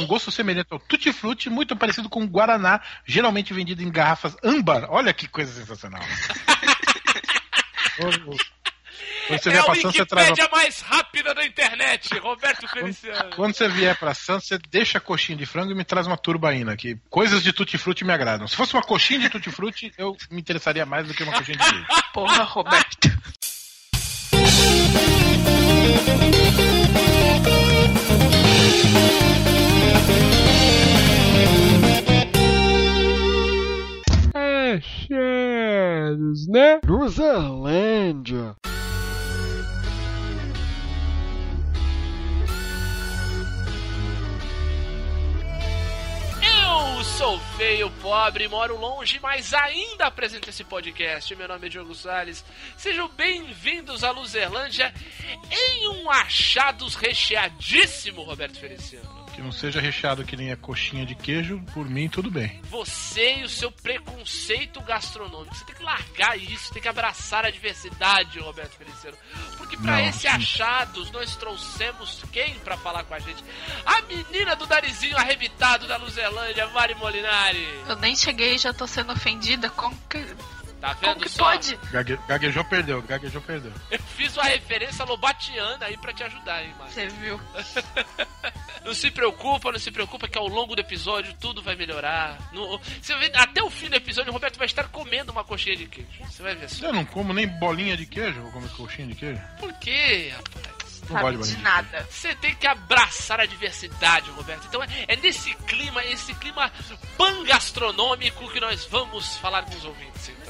com gosto semelhante ao Tutti Frutti, muito parecido com Guaraná, geralmente vendido em garrafas âmbar. Olha que coisa sensacional. Quando você é vier pra Santos, você traz. Uma... mais rápida da internet, Roberto Feliciano. Quando, quando você vier pra Santos, você deixa a coxinha de frango e me traz uma turbaína, que coisas de tutti-frutti me agradam. Se fosse uma coxinha de tutti-frutti, eu me interessaria mais do que uma coxinha de queijo. Porra, Roberto. É, Shadows, né? Luzerlândia. sou feio, pobre, moro longe, mas ainda apresento esse podcast. Meu nome é Diogo Salles. Sejam bem-vindos à Luzerlândia em um achados recheadíssimo, Roberto Feliciano. Que não seja recheado que nem a coxinha de queijo, por mim tudo bem. Você e o seu preconceito gastronômico. Você tem que largar isso, tem que abraçar a diversidade, Roberto Feliciano. Porque para esse achados nós trouxemos quem para falar com a gente? A menina do narizinho arrebitado da Luzelândia, Mari Molinari. Eu nem cheguei e já tô sendo ofendida. Como que Tá vendo Como que só? pode? Gague, gaguejou, perdeu. Gaguejou, perdeu. Eu fiz uma referência lobatiana aí pra te ajudar, hein? Você viu? não se preocupa, não se preocupa que ao longo do episódio tudo vai melhorar. No, você vê, até o fim do episódio o Roberto vai estar comendo uma coxinha de queijo. Você vai ver só. Eu não como nem bolinha de queijo, vou comer coxinha de queijo. Por quê, rapaz? Não sabe de nada. Você tem que abraçar a diversidade, Roberto. Então é, é nesse clima, esse clima pangastronômico que nós vamos falar com os ouvintes, então.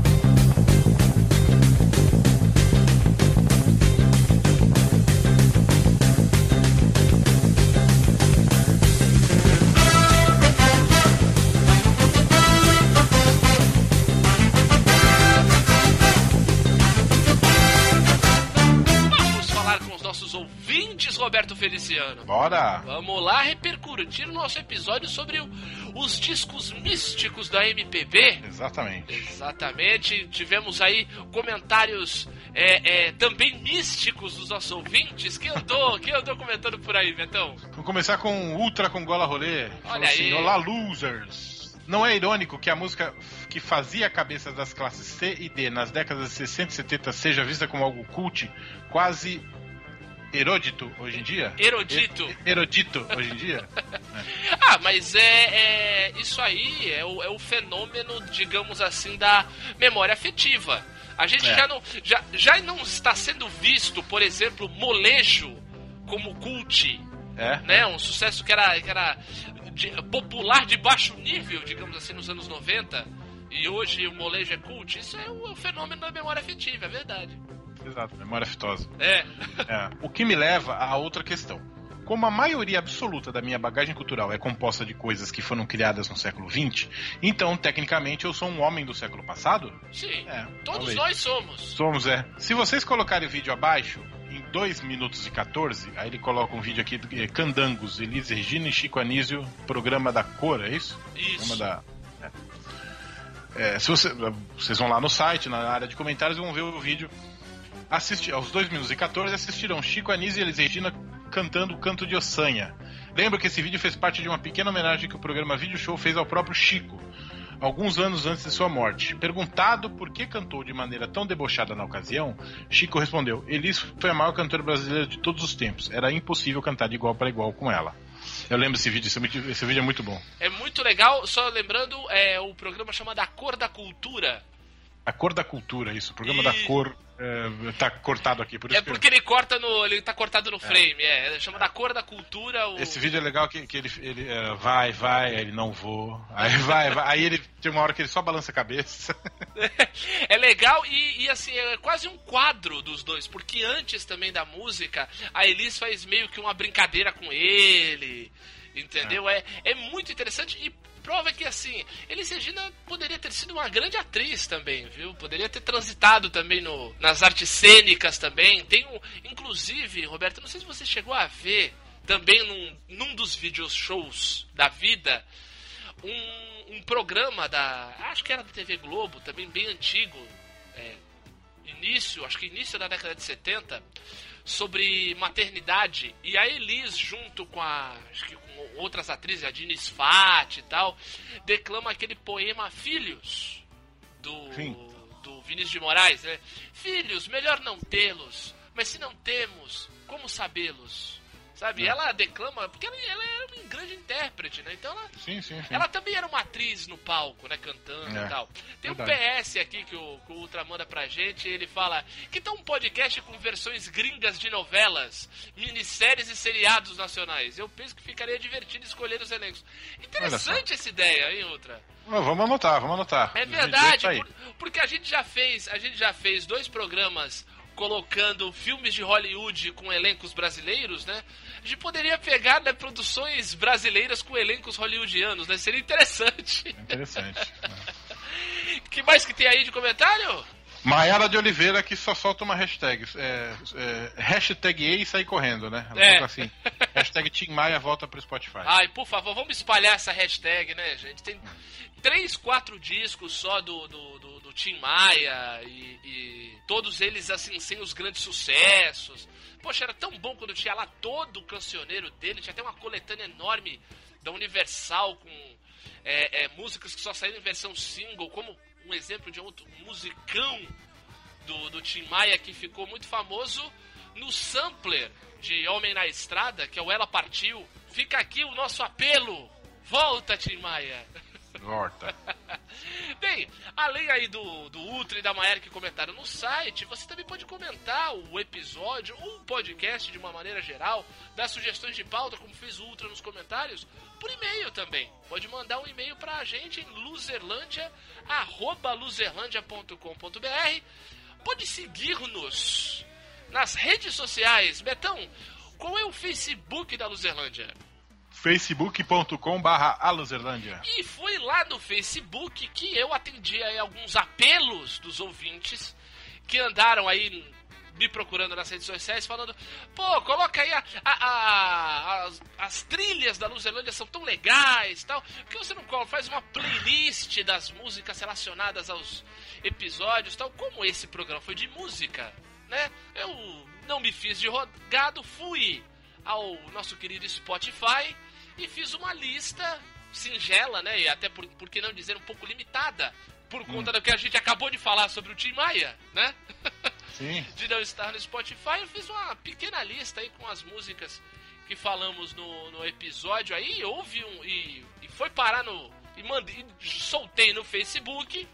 Roberto Feliciano? Bora! Vamos lá repercutir o nosso episódio sobre o, os discos místicos da MPB. Exatamente. Exatamente. Tivemos aí comentários é, é, também místicos dos nossos ouvintes. Quem andou, quem andou comentando por aí, Betão? Vamos começar com Ultra com Gola Rolê. Olha assim, aí. Olá, losers! Não é irônico que a música que fazia a cabeça das classes C e D nas décadas de 60 e 70 seja vista como algo cult, quase Erodito hoje em dia? Erodito. Erodito hoje em dia? é. Ah, mas é, é, isso aí é o, é o fenômeno, digamos assim, da memória afetiva. A gente é. já, não, já, já não está sendo visto, por exemplo, molejo como cult. É. Né? Um sucesso que era, que era de, popular de baixo nível, digamos assim, nos anos 90. E hoje o molejo é cult. Isso é o, é o fenômeno da memória afetiva, é verdade. Exato, memória aftosa. É. é. O que me leva a outra questão. Como a maioria absoluta da minha bagagem cultural é composta de coisas que foram criadas no século XX, então, tecnicamente, eu sou um homem do século passado? Sim. É, todos talvez. nós somos. Somos, é. Se vocês colocarem o vídeo abaixo, em 2 minutos e 14, aí ele coloca um vídeo aqui do é, Candangos, Elise Regina e Chico Anísio, programa da cor, é isso? Isso. Programa da. É. É, se você, vocês vão lá no site, na área de comentários, e vão ver o vídeo aos 2 minutos e 14 assistiram Chico Anísio e Elis Regina cantando o canto de Ossanha. Lembro que esse vídeo fez parte de uma pequena homenagem que o programa Video Show fez ao próprio Chico, alguns anos antes de sua morte. Perguntado por que cantou de maneira tão debochada na ocasião, Chico respondeu: Elis foi a maior cantora brasileira de todos os tempos. Era impossível cantar de igual para igual com ela. Eu lembro desse vídeo, esse vídeo é muito bom. É muito legal, só lembrando, é o programa chamado A Cor da Cultura. A Cor da Cultura, isso, o programa e... da cor é, tá cortado aqui, por isso É porque ele corta no. Ele tá cortado no é. frame, é. Chama da cor da cultura. O... Esse vídeo é legal que, que ele, ele uh, vai, vai, ele não vou. Aí vai, vai. Aí ele tem uma hora que ele só balança a cabeça. é legal e, e, assim, é quase um quadro dos dois, porque antes também da música, a Elis faz meio que uma brincadeira com ele. Entendeu? É, é, é muito interessante e prova que, assim, Elis Regina poderia ter sido uma grande atriz também, viu? Poderia ter transitado também no, nas artes cênicas também. Tem um, inclusive, Roberto, não sei se você chegou a ver também num, num dos vídeos shows da vida, um, um programa da. Acho que era da TV Globo, também bem antigo. É, início, acho que início da década de 70, sobre maternidade. E a Elis, junto com a. Acho que outras atrizes, a Dini Sfat e tal, declama aquele poema Filhos, do, Sim. do Vinícius de Moraes, né? Filhos, melhor não tê-los, mas se não temos, como sabê-los? Sabe? É. Ela declama, porque ela, ela é uma grande intérprete, né? Então ela, Sim, sim, sim. ela também era uma atriz no palco, né? Cantando É, e tal. Tem um verdade. PS aqui que o, que o Ultra manda pra gente. Ele fala que tá um podcast com versões gringas de novelas, minisséries e seriados nacionais. Eu penso que ficaria divertido escolher os elencos. Interessante essa ideia, hein, Ultra? Vamos anotar, vamos anotar. É verdade, por- porque a gente já fez, a gente já fez dois programas colocando filmes de Hollywood com elencos brasileiros, né? A gente poderia pegar né, produções brasileiras com elencos hollywoodianos, né? Seria interessante. Interessante. que mais que tem aí de comentário? Maiara de Oliveira que só solta uma hashtag. É, é, hashtag E e sair correndo, né? Ela É. assim. Hashtag Tim Maia volta pro Spotify. Ai, por favor, vamos espalhar essa hashtag, né, gente? Tem três, quatro discos só do, do, do, do Tim Maia e, e todos eles, assim, sem os grandes sucessos. Poxa, era tão bom quando tinha lá todo o cancioneiro dele, tinha até uma coletânea enorme da Universal com é, é, músicas que só saíram em versão single, como um exemplo de outro musicão do, do Tim Maia que ficou muito famoso no sampler de Homem na Estrada, que é o Ela Partiu. Fica aqui o nosso apelo. Volta, Tim Maia. Volta. Bem, além aí do, do Ultra e da Maera que comentaram no site, você também pode comentar o episódio ou o podcast de uma maneira geral, dar sugestões de pauta, como fez o Ultra nos comentários, por e-mail também. Pode mandar um e-mail pra gente em loserlandia, arroba. Pode seguir-nos nas redes sociais. Betão, qual é o Facebook da Luzerlândia? facebook.com barra. E foi lá no Facebook que eu atendi aí alguns apelos dos ouvintes que andaram aí me procurando nas redes sociais falando, pô, coloca aí a, a- a- as, as trilhas da Luzerlândia são tão legais tal. Por que você não coloca, faz uma playlist das músicas relacionadas aos episódios tal? Como esse programa foi de música, né? Eu não me fiz de rogado, fui ao nosso querido Spotify e fiz uma lista singela, né? E até por, por que não dizer um pouco limitada, por conta do que a gente acabou de falar sobre o Tim Maia, né? Sim. de não estar no Spotify, eu fiz uma pequena lista aí com as músicas que falamos no, no episódio aí, houve um. E, e foi parar no. E mandei, e soltei no Facebook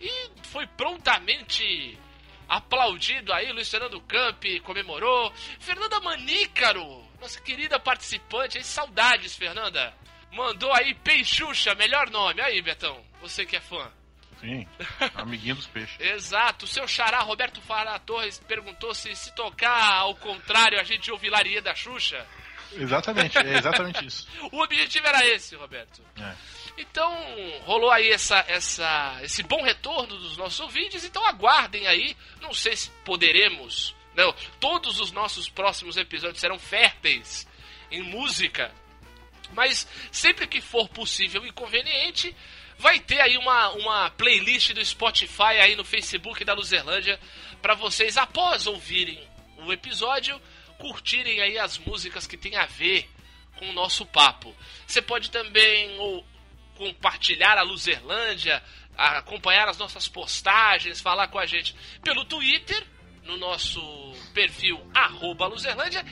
e foi prontamente aplaudido aí, Luiz Fernando Camp comemorou. Fernanda Manícaro, nossa querida participante, aí, saudades, Fernanda. Mandou aí Peixuxa, melhor nome. Aí, Betão, você que é fã. Sim. Amiguinho dos peixes. Exato, o seu xará Roberto Fará Torres perguntou se se tocar ao contrário a gente ouvilaria da Xuxa. Exatamente, é exatamente isso. O objetivo era esse, Roberto. É. Então, rolou aí essa, essa, esse bom retorno dos nossos ouvintes, então aguardem aí. Não sei se poderemos. Não, todos os nossos próximos episódios serão férteis em música. Mas sempre que for possível e conveniente, vai ter aí uma, uma playlist do Spotify aí no Facebook da Luzerlândia para vocês, após ouvirem o episódio, curtirem aí as músicas que tem a ver com o nosso papo. Você pode também ou, compartilhar a Luzerlândia, a- acompanhar as nossas postagens, falar com a gente pelo Twitter, no nosso perfil arroba Luzerlândia,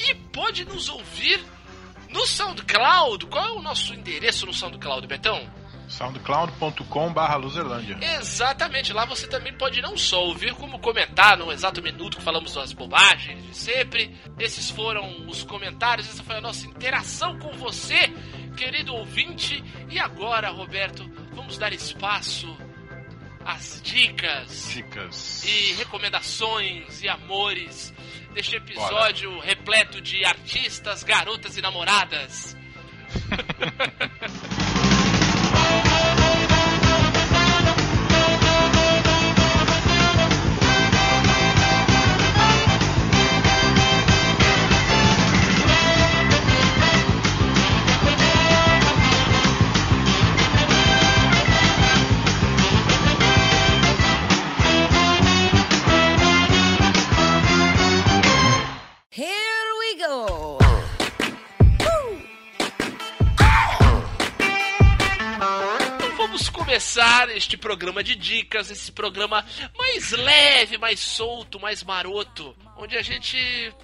e pode nos ouvir no SoundCloud. Qual é o nosso endereço no SoundCloud, Betão? soundcloud.com barra luzerlândia. Exatamente, lá você também pode não só ouvir, como comentar no exato minuto que falamos das bobagens de sempre. Esses foram os comentários, essa foi a nossa interação com você, querido ouvinte. E agora, Roberto, vamos dar espaço às dicas Dicas. e recomendações e amores deste episódio repleto de artistas, garotas e namoradas. começar este programa de dicas, esse programa mais leve, mais solto, mais maroto, onde a gente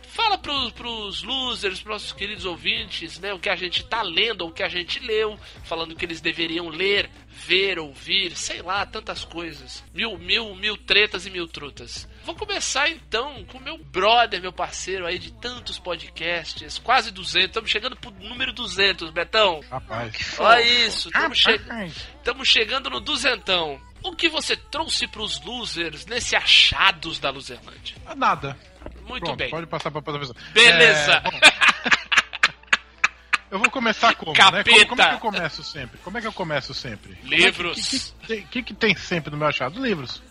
fala pros, pros losers, pros nossos queridos ouvintes, né, o que a gente tá lendo, o que a gente leu, falando que eles deveriam ler, ver, ouvir, sei lá, tantas coisas. Mil, mil, mil tretas e mil trutas. Vou começar então com meu brother, meu parceiro aí de tantos podcasts, quase 200, estamos chegando pro número 200, Betão. Rapaz. Olha isso, estamos che Rapaz. Estamos chegando no duzentão. O que você trouxe pros losers nesse achados da Luzerlândia? Nada. Muito Pronto, bem. pode passar pra outra pessoa. Beleza. É, eu vou começar como, né? Capeta. Como, como é que eu começo sempre? Como é que eu começo sempre? Livros. O que, que, tem- que que tem sempre no meu achado? Livros.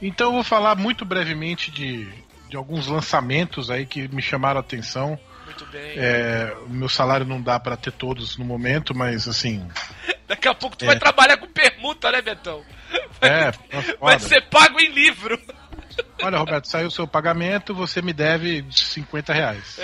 Então eu vou falar muito brevemente de, de alguns lançamentos aí que me chamaram a atenção. Muito bem. É, o meu salário não dá pra ter todos no momento, mas assim. Daqui a pouco tu É. vai trabalhar com permuta, né, Betão? É, Vai foda. ser pago em livro. Olha, Roberto, saiu o seu pagamento, você me deve 50 reais.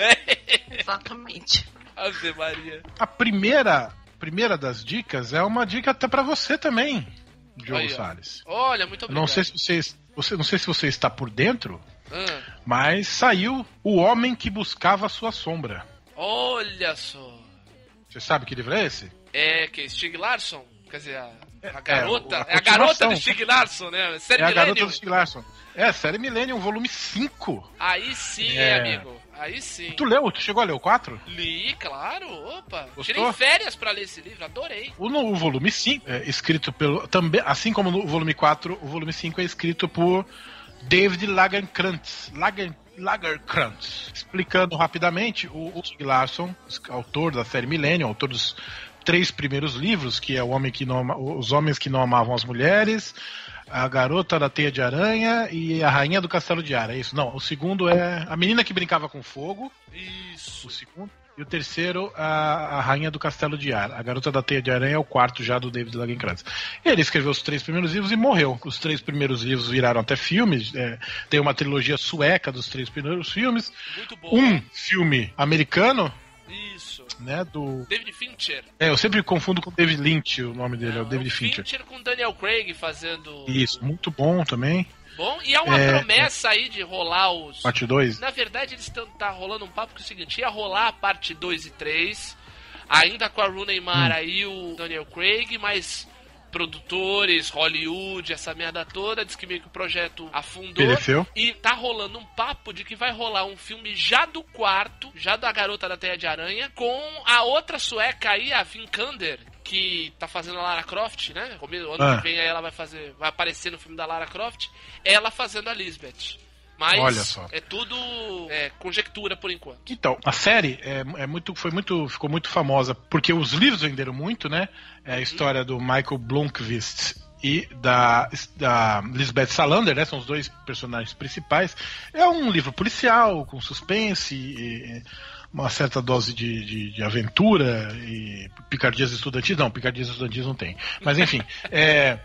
Exatamente. Ave Maria. A primeira, primeira das dicas é uma dica até pra você também, Diogo. Salles. Olha, muito obrigado. Não sei se você, você, não sei se você está por dentro, Ah, mas saiu O Homem que Buscava a Sua Sombra. olha só. Você sabe que livro é esse? É que Stig Larsson? Quer dizer, a, a É, garota. a É, a garota continuação. do Stig Larsson, né? Série é a garota Millennium. do Stieg Larsson. É, série Millennium, volume 5. Aí sim, É. amigo. Aí sim. Tu leu? Tu chegou a ler o 4? Li, claro. Opa. Gostou? Tirei férias pra ler esse livro, adorei. O, no, o volume 5 é escrito pelo. Também, assim como no volume 4, o volume 5 é escrito por David Lagerkrantz. Lager, Lagerkrantz. Explicando rapidamente, o, Stieg Larsson, autor da série Millennium, autor dos três primeiros livros, que é o homem que não Os Homens que Não Amavam as Mulheres, A Garota da Teia de Aranha e A Rainha do Castelo de Ar. É isso? Não, o segundo é A Menina que Brincava com Fogo. Isso. O segundo. E o terceiro, a, a Rainha do Castelo de Ar. A Garota da Teia de Aranha é o quarto já do David Lagerkrantz. Ele escreveu os três primeiros livros e morreu. Os três primeiros livros viraram até filmes. é, tem uma trilogia sueca dos três primeiros filmes. Muito bom. Um filme americano. Né? Do. David Fincher. É, eu sempre confundo com David Lynch, o nome dele, é o Não, David o Fincher. Fincher com Daniel Craig fazendo. Isso, muito bom também. Bom, e há uma É, promessa aí de rolar os. Parte 2. Na verdade, eles estão tá rolando um papo que é o seguinte: ia rolar a parte 2 e 3, ainda com a Rooney Mara e o Daniel Craig, mas produtores, Hollywood, essa merda toda, diz que meio que o projeto afundou. Pereceu. E tá rolando um papo de que vai rolar um filme já do quarto, já da Garota da Teia de Aranha, com a outra sueca aí, a Vinkander, que tá fazendo a Lara Croft, né? Como Ano Ah. que vem aí ela vai fazer, vai aparecer no filme da Lara Croft, ela fazendo a Lisbeth. Mas Olha só. é tudo é, conjectura por enquanto. Então, a série é, é muito, foi muito, ficou muito famosa porque os livros venderam muito, né? É a história do Michael Blomkvist e da, da Lisbeth Salander, né? São os dois personagens principais. É um livro policial com suspense e uma certa dose de, de, de aventura e picardias estudantis. Não, picardias estudantis não tem. Mas enfim, é,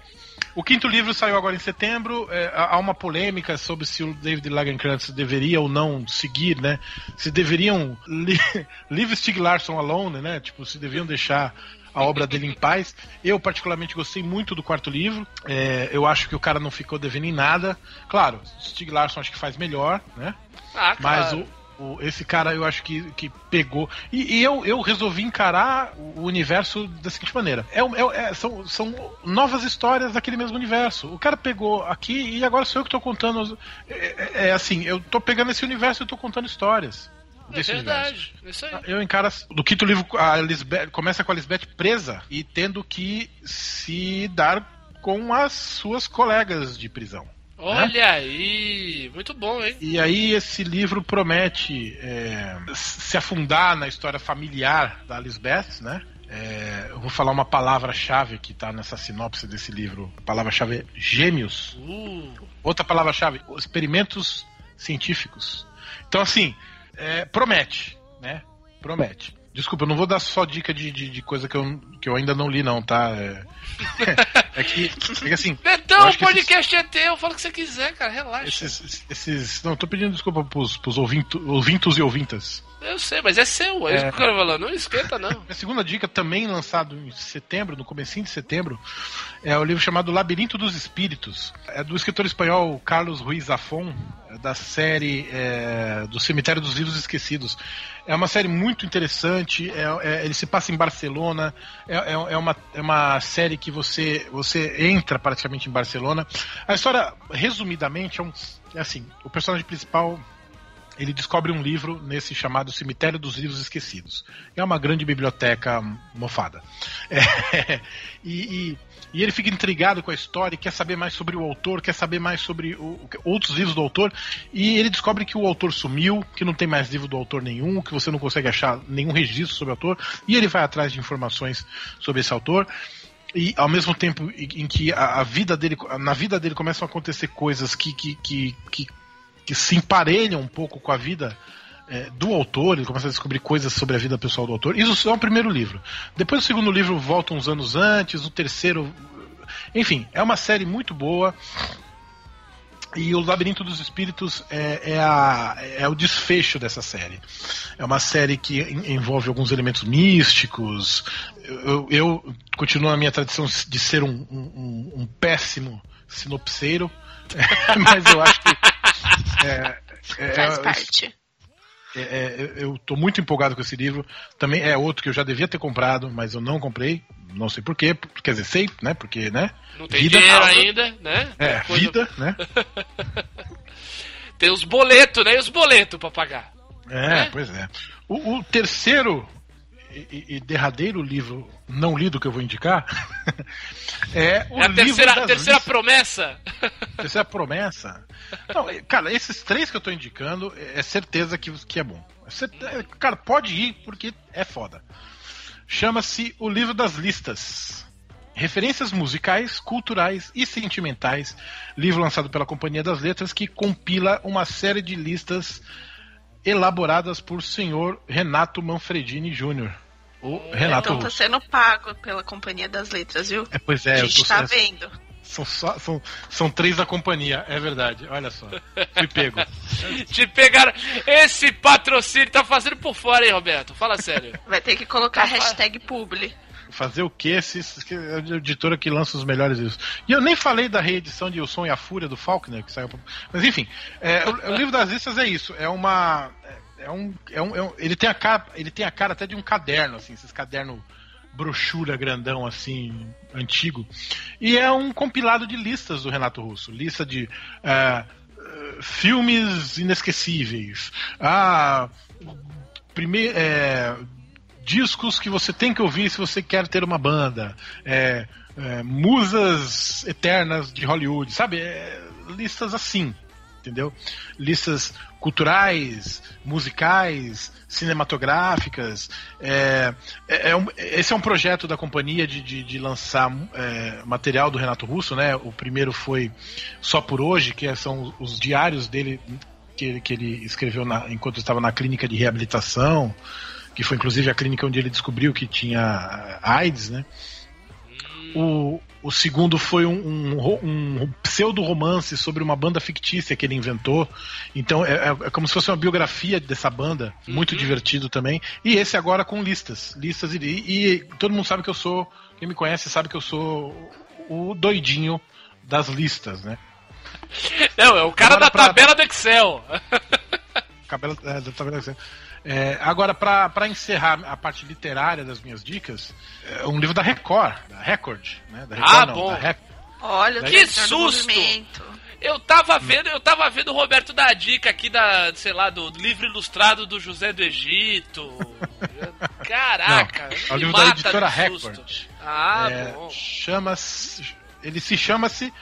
o quinto livro saiu agora em setembro. É, há uma polêmica sobre se o David Lagerkrantz deveria ou não seguir, né? Se deveriam li leave Stieg Larsson alone, né? Tipo, se deviam deixar a obra dele em paz. Eu particularmente gostei muito do quarto livro. É, eu acho que o cara não ficou devendo em nada. Claro, Stieg Larsson acho que faz melhor, né? Ah, Mas claro. o, o- esse cara eu acho que, que pegou. E, e eu, eu resolvi encarar o universo da seguinte maneira: é, é- é- são, são novas histórias daquele mesmo universo. O cara pegou aqui e agora sou eu que tô contando. É, é- é assim, eu tô pegando esse universo e tô contando histórias. É Desse universo. verdade. Isso aí. Eu encaro. Do quinto livro, a Lisbeth, começa com a Lisbeth presa e tendo que se dar com as suas colegas de prisão. Olha aí, muito bom, hein? E aí esse livro promete é, se afundar na história familiar da Lisbeth, né? É, eu vou falar uma palavra-chave que está nessa sinopse desse livro. A palavra-chave é gêmeos. Uh, Outra palavra-chave, experimentos científicos. Então, assim, é, promete, né? Promete. Desculpa, eu não vou dar só dica de, de, de coisa que eu, que eu ainda não li, não, tá? É, é que, é que, assim. eu Betão, o que esses- podcast é teu, fala o que você quiser, cara, relaxa. esses, esses. Não, tô pedindo desculpa pros, pros ouvinto, ouvintos e ouvintas. Eu sei, mas é seu, é, isso que o cara falou. Não esquenta, não. A segunda dica, também lançado em setembro, no comecinho de setembro, é o livro chamado Labirinto dos Espíritos. É do escritor espanhol Carlos Ruiz Zafón, é da série é, do Cemitério dos Livros Esquecidos. É uma série muito interessante, é, é, ele se passa em Barcelona, é, é, é uma, é uma série que você, você entra praticamente em Barcelona. A história, resumidamente, é, um, é assim, o personagem principal ele descobre um livro nesse chamado Cemitério dos Livros Esquecidos. É uma grande biblioteca mofada. É, e, e, e, ele fica intrigado com a história, quer saber mais sobre o autor, quer saber mais sobre o, outros livros do autor, e ele descobre que o autor sumiu, que não tem mais livro do autor nenhum, que você não consegue achar nenhum registro sobre o autor, e ele vai atrás de informações sobre esse autor e ao mesmo tempo em que a, a, vida dele na vida dele começam a acontecer coisas que, que, que, que que se emparelham um pouco com a vida é, do autor, ele começa a descobrir coisas sobre a vida pessoal do autor. Isso é o primeiro livro. Depois o segundo livro volta uns anos antes, o terceiro. Enfim, é uma série muito boa. E o Labirinto dos Espíritos é, é, a, é o desfecho dessa série. É uma série que envolve alguns elementos místicos. Eu, eu continuo a minha tradição de ser um, um, um péssimo sinopseiro, mas eu acho que é, é, Faz parte. É, é, eu estou muito empolgado com esse livro. Também é outro que eu já devia ter comprado, mas eu não comprei. Não sei porquê. Quer dizer, sei, né? Porque, né? Não tem vida, dinheiro ainda, né? É, Coisa... vida, né? tem os boletos, né? E os boletos para pagar. É, né? pois é. O, o terceiro e, e, derradeiro livro não lido que eu vou indicar é o é a terceira, terceira promessa. Terceira promessa. Não, cara, esses três que eu tô indicando é certeza que, que é bom. É, cara, pode ir porque é foda. Chama-se O Livro das Listas. Referências musicais, culturais e sentimentais. Livro lançado pela Companhia das Letras que compila uma série de listas elaboradas por senhor Renato Manfredini Jr. O Renato. Então tá sendo pago pela Companhia das Letras, viu? É, pois é, a gente tá vendo. São, só, são, são três da companhia, é verdade. Olha só. Fui pego. Te pegaram. Esse patrocínio tá fazendo por fora, hein, Roberto? Fala sério. Vai ter que colocar tá hashtag publi. Fazer o quê? Se, se, a editora que lança os melhores livros. E eu nem falei da reedição de O Som e a Fúria do Faulkner, que saiu. Mas enfim, é, o, o, livro das listas é isso. É uma. É, é um, é um, é um, ele tem a cara, ele tem a cara até de um caderno, assim, esses cadernos brochura grandão assim, antigo. E é um compilado de listas do Renato Russo. Lista de uh, filmes inesquecíveis. Ah, primeiro. É, discos que você tem que ouvir se você quer ter uma banda. É, é, musas eternas de Hollywood, sabe? É, listas assim, entendeu? Listas culturais, musicais, cinematográficas. É, é, é um, esse é um projeto da companhia de, de, de lançar é, material do Renato Russo, né? O primeiro foi Só por Hoje, que são os diários dele que ele, que ele escreveu na, enquanto estava na clínica de reabilitação que foi inclusive a clínica onde ele descobriu que tinha AIDS, né? O, o segundo foi um, um, um pseudo-romance sobre uma banda fictícia que ele inventou. Então é, é, é como se fosse uma biografia dessa banda, muito uhum. divertido também. E esse agora com listas. Listas e, e, todo mundo sabe que eu sou. Quem me conhece sabe que eu sou o doidinho das listas, né? Não, é o cara agora da pra... tabela do Excel. Cabela, é, da tabela do Excel. É, agora, para encerrar a parte literária das minhas dicas, é um livro da Record, da Record, né? Da Record, ah, não, bom. Rec... Olha, que susto! Eu tava vendo, eu tava vendo o Roberto dar a dica aqui da, sei lá, do livro ilustrado do José do Egito. Caraca, não, é o livro da editora Record. Ah, é, bom. Chama ele se chama-se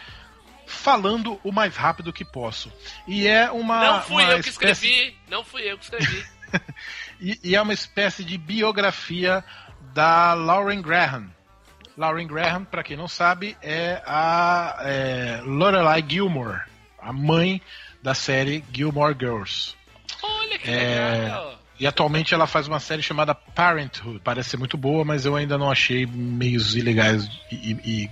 Falando o mais rápido que posso. E é uma Não fui uma eu que espécie... escrevi, não fui eu que escrevi. e, e, é uma espécie de biografia da Lauren Graham. Lauren Graham, para quem não sabe, é a é, Lorelai Gilmore, a mãe da série Gilmore Girls. Olha que é, legal! E atualmente ela faz uma série chamada Parenthood. Parece ser muito boa, mas eu ainda não achei meios ilegais e, e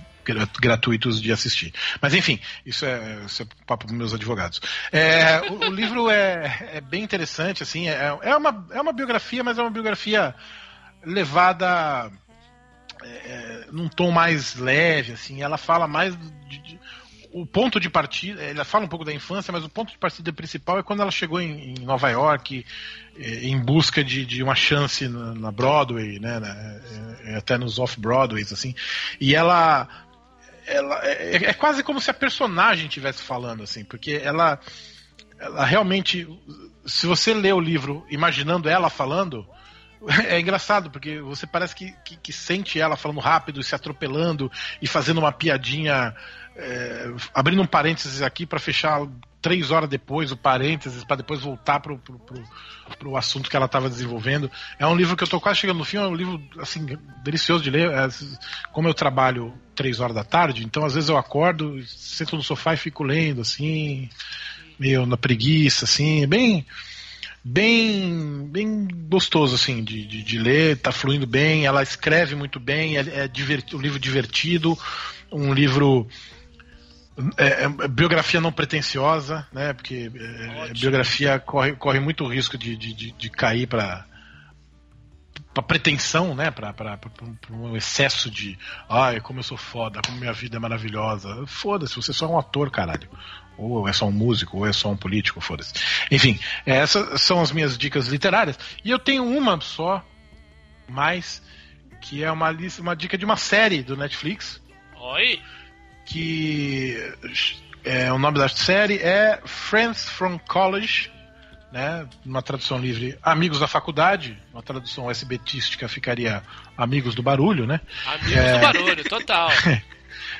gratuitos de assistir. Mas enfim, isso é, isso é papo dos meus advogados. É, o, o livro é, é bem interessante, assim, é, é, uma, é uma biografia, mas é uma biografia levada é, num tom mais leve, assim, ela fala mais de, de- o ponto de partida, ela fala um pouco da infância, mas o ponto de partida principal é quando ela chegou em, em Nova York eh, em busca de, de uma chance na, na Broadway, né, até nos off-Broadways, assim, e ela, ela é, é quase como se a personagem estivesse falando, assim, porque ela, ela realmente, se você lê o livro imaginando ela falando, é engraçado, porque você parece que, que, que sente ela falando rápido, se atropelando e fazendo uma piadinha, é, abrindo um parênteses aqui para fechar três horas depois o parênteses, para depois voltar pro, pro, pro, pro assunto que ela estava desenvolvendo. É um livro que eu tô quase chegando no fim, é um livro assim, delicioso de ler. É, como eu trabalho três horas da tarde, então às vezes eu acordo, sento no sofá e fico lendo, assim, meio na preguiça, assim, bem bem bem gostoso assim de, de, de ler, tá fluindo bem, ela escreve muito bem, é, é diverti- um livro divertido, um livro é, é biografia não pretensiosa, né? Porque é, Ótimo. biografia corre, corre muito risco de, de, de, de cair para para pretensão, né? Para um excesso de, ai, como eu sou foda, como minha vida é maravilhosa. Foda-se, você é só um ator, caralho. Ou é só um músico, ou é só um político, foda-se. Enfim, essas são as minhas dicas literárias. E eu tenho uma só, mais, que é uma, lista, uma dica de uma série do Netflix, Oi. que é, o nome da série é Friends from College, né? Uma tradução livre, Amigos da Faculdade, uma tradução SBtística ficaria Amigos do Barulho, né? Amigos É. do barulho, total.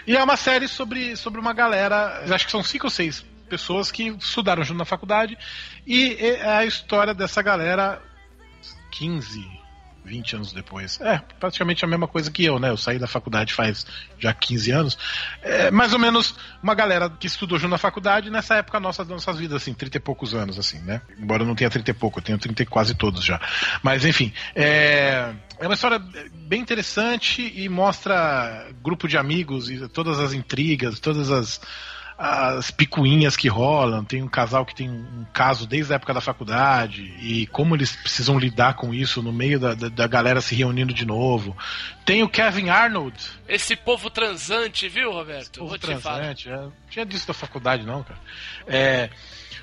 E é uma série sobre, sobre uma galera, acho que são cinco ou seis pessoas que estudaram junto na faculdade, e é a história dessa galera 15, 20 anos depois. É, praticamente a mesma coisa que eu, né? Eu saí da faculdade faz já 15 anos. É mais ou menos uma galera que estudou junto na faculdade nessa época nossa, nossas vidas, assim, 30 e poucos anos, assim, né? Embora eu não tenha 30 e pouco, eu tenho 30 e quase todos já. Mas enfim, é, é uma história bem interessante e mostra grupo de amigos e todas as intrigas, todas as as picuinhas que rolam. Tem um casal que tem um caso desde a época da faculdade e como eles precisam lidar com isso no meio da, da, da galera se reunindo de novo. Tem o Kevin Arnold, Esse povo transante, viu, Roberto? povo Vou transante. é, Não tinha disso da faculdade, não, cara. É,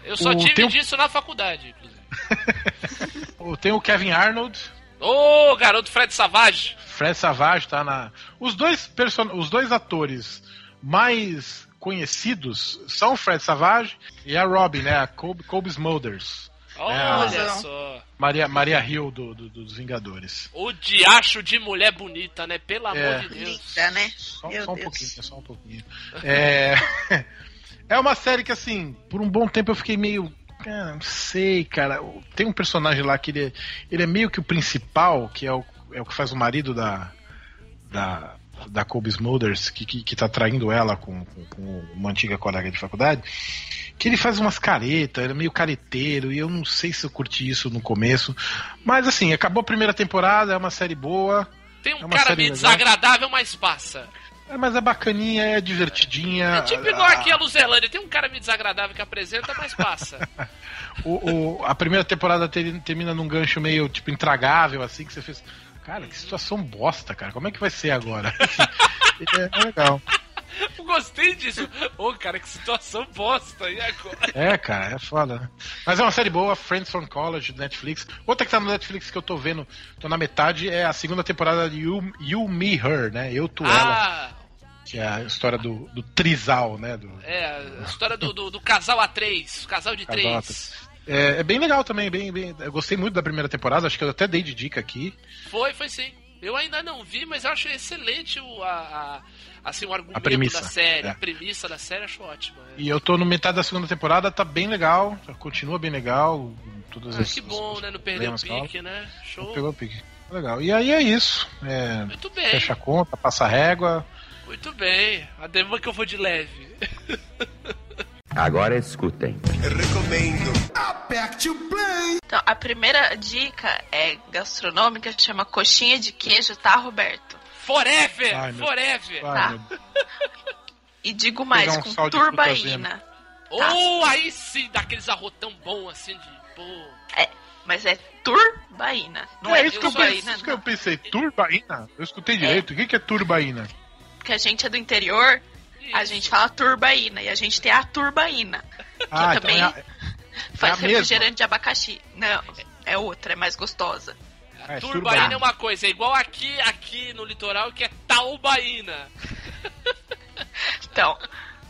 Eu só O- tive disso na faculdade, inclusive. o- tem o Kevin Arnold, Ô, garoto Fred Savage. Fred Savage tá na. Os dois, person... Os dois atores mais conhecidos são o Fred Savage e a Robin, né? A Colby, Colby Smulders. Olha Olha. só. Maria, Maria Hill do, do- dos Vingadores. O diacho de mulher bonita, né? Pelo amor É. de Deus. Linda, né? Só, Meu só um pouquinho, só um pouquinho. É... é uma série que, assim, por um bom tempo eu fiquei meio. Ah, não sei, cara. Tem um personagem lá que ele é, ele é meio que o principal, que é o, é o que faz o marido da. da da Colby Smulders, que, que, que tá traindo ela com, com, com uma antiga colega de faculdade, que ele faz umas caretas, ele é meio careteiro, e eu não sei se eu curti isso no começo. Mas assim, acabou a primeira temporada, é uma série boa, Tem um É cara meio legal. desagradável, mas passa. é, mas é bacaninha, é divertidinha. É tipo igual aqui a Luzerlândia. Tem um cara meio desagradável que apresenta, mas passa. O, o- a primeira temporada ter- termina num gancho meio, tipo, intragável, assim, que você fez. Cara, que situação bosta, cara. Como é que vai ser agora? é, é legal. Eu gostei disso. Ô, cara, que situação bosta. E agora? É, cara, é foda. né? Mas é uma série boa, Friends from College, do Netflix. Outra que tá no Netflix que eu tô vendo, tô na metade, é a segunda temporada de You, you Me, Her, né? Eu, tu, ela, Ah, que é a história do, do trisal, né? Do, é. A história do, do, do casal A3. Casal de Casal três. É, é bem legal também, bem, bem. Eu gostei muito da primeira temporada, acho que eu até dei de dica aqui. Foi, foi sim. Eu ainda não vi, mas eu acho excelente o, a, a- assim, o argumento premissa, da série. é. A premissa da série acho ótima. é. E eu tô no metade da segunda temporada, tá bem legal, continua bem legal. Todas Ah, as- que bom, os né? Não perder o pique, né? Show. Pegou o pique. Legal. E aí é isso. É, Muito bem, fecha a conta, passa a régua. muito bem. A demanda que eu vou de leve. Agora escutem. Então, a primeira dica é gastronômica, chama coxinha de queijo, tá, Roberto? Forever! Ai, forever! Ai, Tá. meu- E digo mais, um com sal de turbaína. Ou aí sim, daqueles arrotão bom assim de. Pô. Mas é turbaína. Não é, é isso que, eu pensei, turbaína, isso que eu não. pensei. Turbaína? Eu escutei direito. O que, que é turbaína? Porque a gente é do interior, a gente fala turbaína. E a gente tem a turbaína. Ah, também então é, a- Faz a mesma. refrigerante de abacaxi. Não, é outra, é mais gostosa. é, Turbaína é uma coisa, é igual aqui, aqui no litoral que é Taubaína. Então,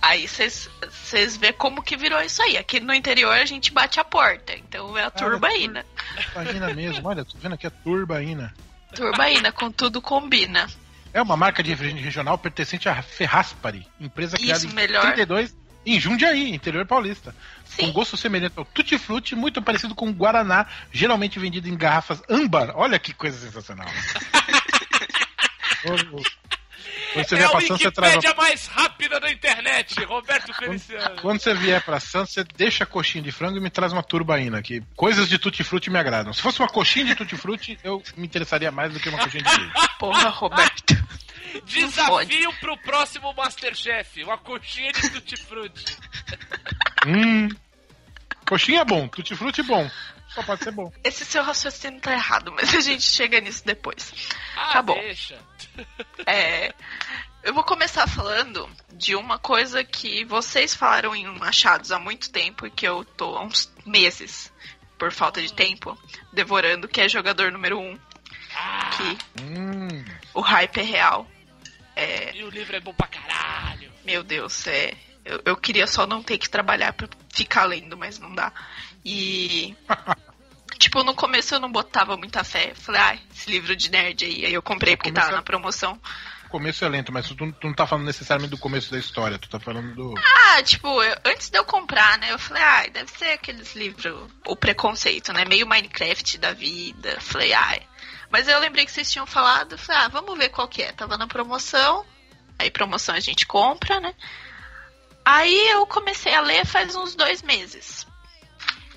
aí vocês vê como que virou isso aí. Aqui no interior a gente bate a porta. Então é a turbaína. Turbaína mesmo. Olha, tô vendo aqui a turbaína. Turbaína, com tudo combina. É uma marca de refrigerante regional pertencente à Ferraspari, empresa criada Isso, em melhor. 32 em Jundiaí, interior paulista. Sim. Com gosto semelhante ao Tutti Frutti, muito parecido com o Guaraná, geralmente vendido em garrafas âmbar. Olha que coisa sensacional. Quando você é vier a pra Santos, você traz Wikipédia mais rápida da internet, Roberto Feliciano. Quando você vier pra Santos, você deixa a coxinha de frango e me traz uma turbaína aqui. Coisas de tutti frutti me agradam. Se fosse uma coxinha de tutti frutti, eu me interessaria mais do que uma coxinha de queijo. Porra, Roberto. Desafio pro próximo Masterchef, uma coxinha de tutti-frutti. hum. Coxinha é bom, tutti frutti é bom. Só pode ser bom. Esse seu raciocínio tá errado, mas a gente chega nisso depois. Ah, Tá bom. deixa. É, eu vou começar falando de uma coisa que vocês falaram em Machados há muito tempo e que eu tô há uns meses, por falta de tempo, devorando, que é jogador número um. Ah, Que Hum. o hype é real. É, e o livro é bom pra caralho. meu Deus, é. Eu, eu queria só não ter que trabalhar pra ficar lendo, mas não dá. E. Tipo, no começo eu não botava muita fé. Falei, ah, esse livro de nerd aí. Aí eu comprei porque tava é- na promoção. O começo é lento, mas tu, tu não tá falando necessariamente do começo da história, tu tá falando do. Ah, tipo, eu- antes de eu comprar, né? Eu falei, ah, deve ser aqueles livros, o preconceito, né? Meio Minecraft da vida. Falei, ai. Mas eu lembrei que vocês tinham falado, falei, ah, vamos ver qual que é. Tava na promoção. Aí promoção a gente compra, né? Aí eu comecei a ler faz uns dois meses.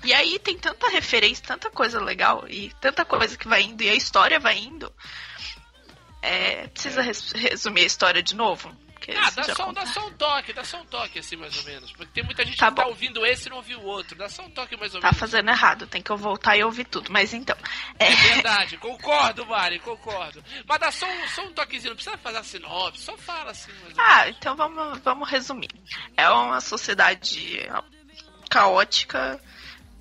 E aí tem tanta referência, tanta coisa legal e tanta coisa que vai indo e a história vai indo. É, precisa res- resumir a história de novo? Ah, dá só, dá só um toque, dá só um toque assim mais ou menos. Porque tem muita gente Tá que tá bom. ouvindo esse e não ouviu o outro. Dá só um toque mais ou Tá menos. fazendo errado, tem que eu voltar e ouvir tudo. Mas então, é, Verdade, concordo, Mari, concordo. Mas dá só um, só um toquezinho, não precisa fazer a sinopse, só fala assim. Ah, então vamos, vamos resumir. É uma sociedade caótica,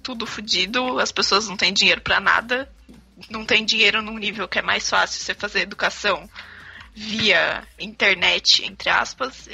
tudo fodido, as pessoas não têm dinheiro pra nada, não tem dinheiro num nível que é mais fácil você fazer educação via internet, entre aspas.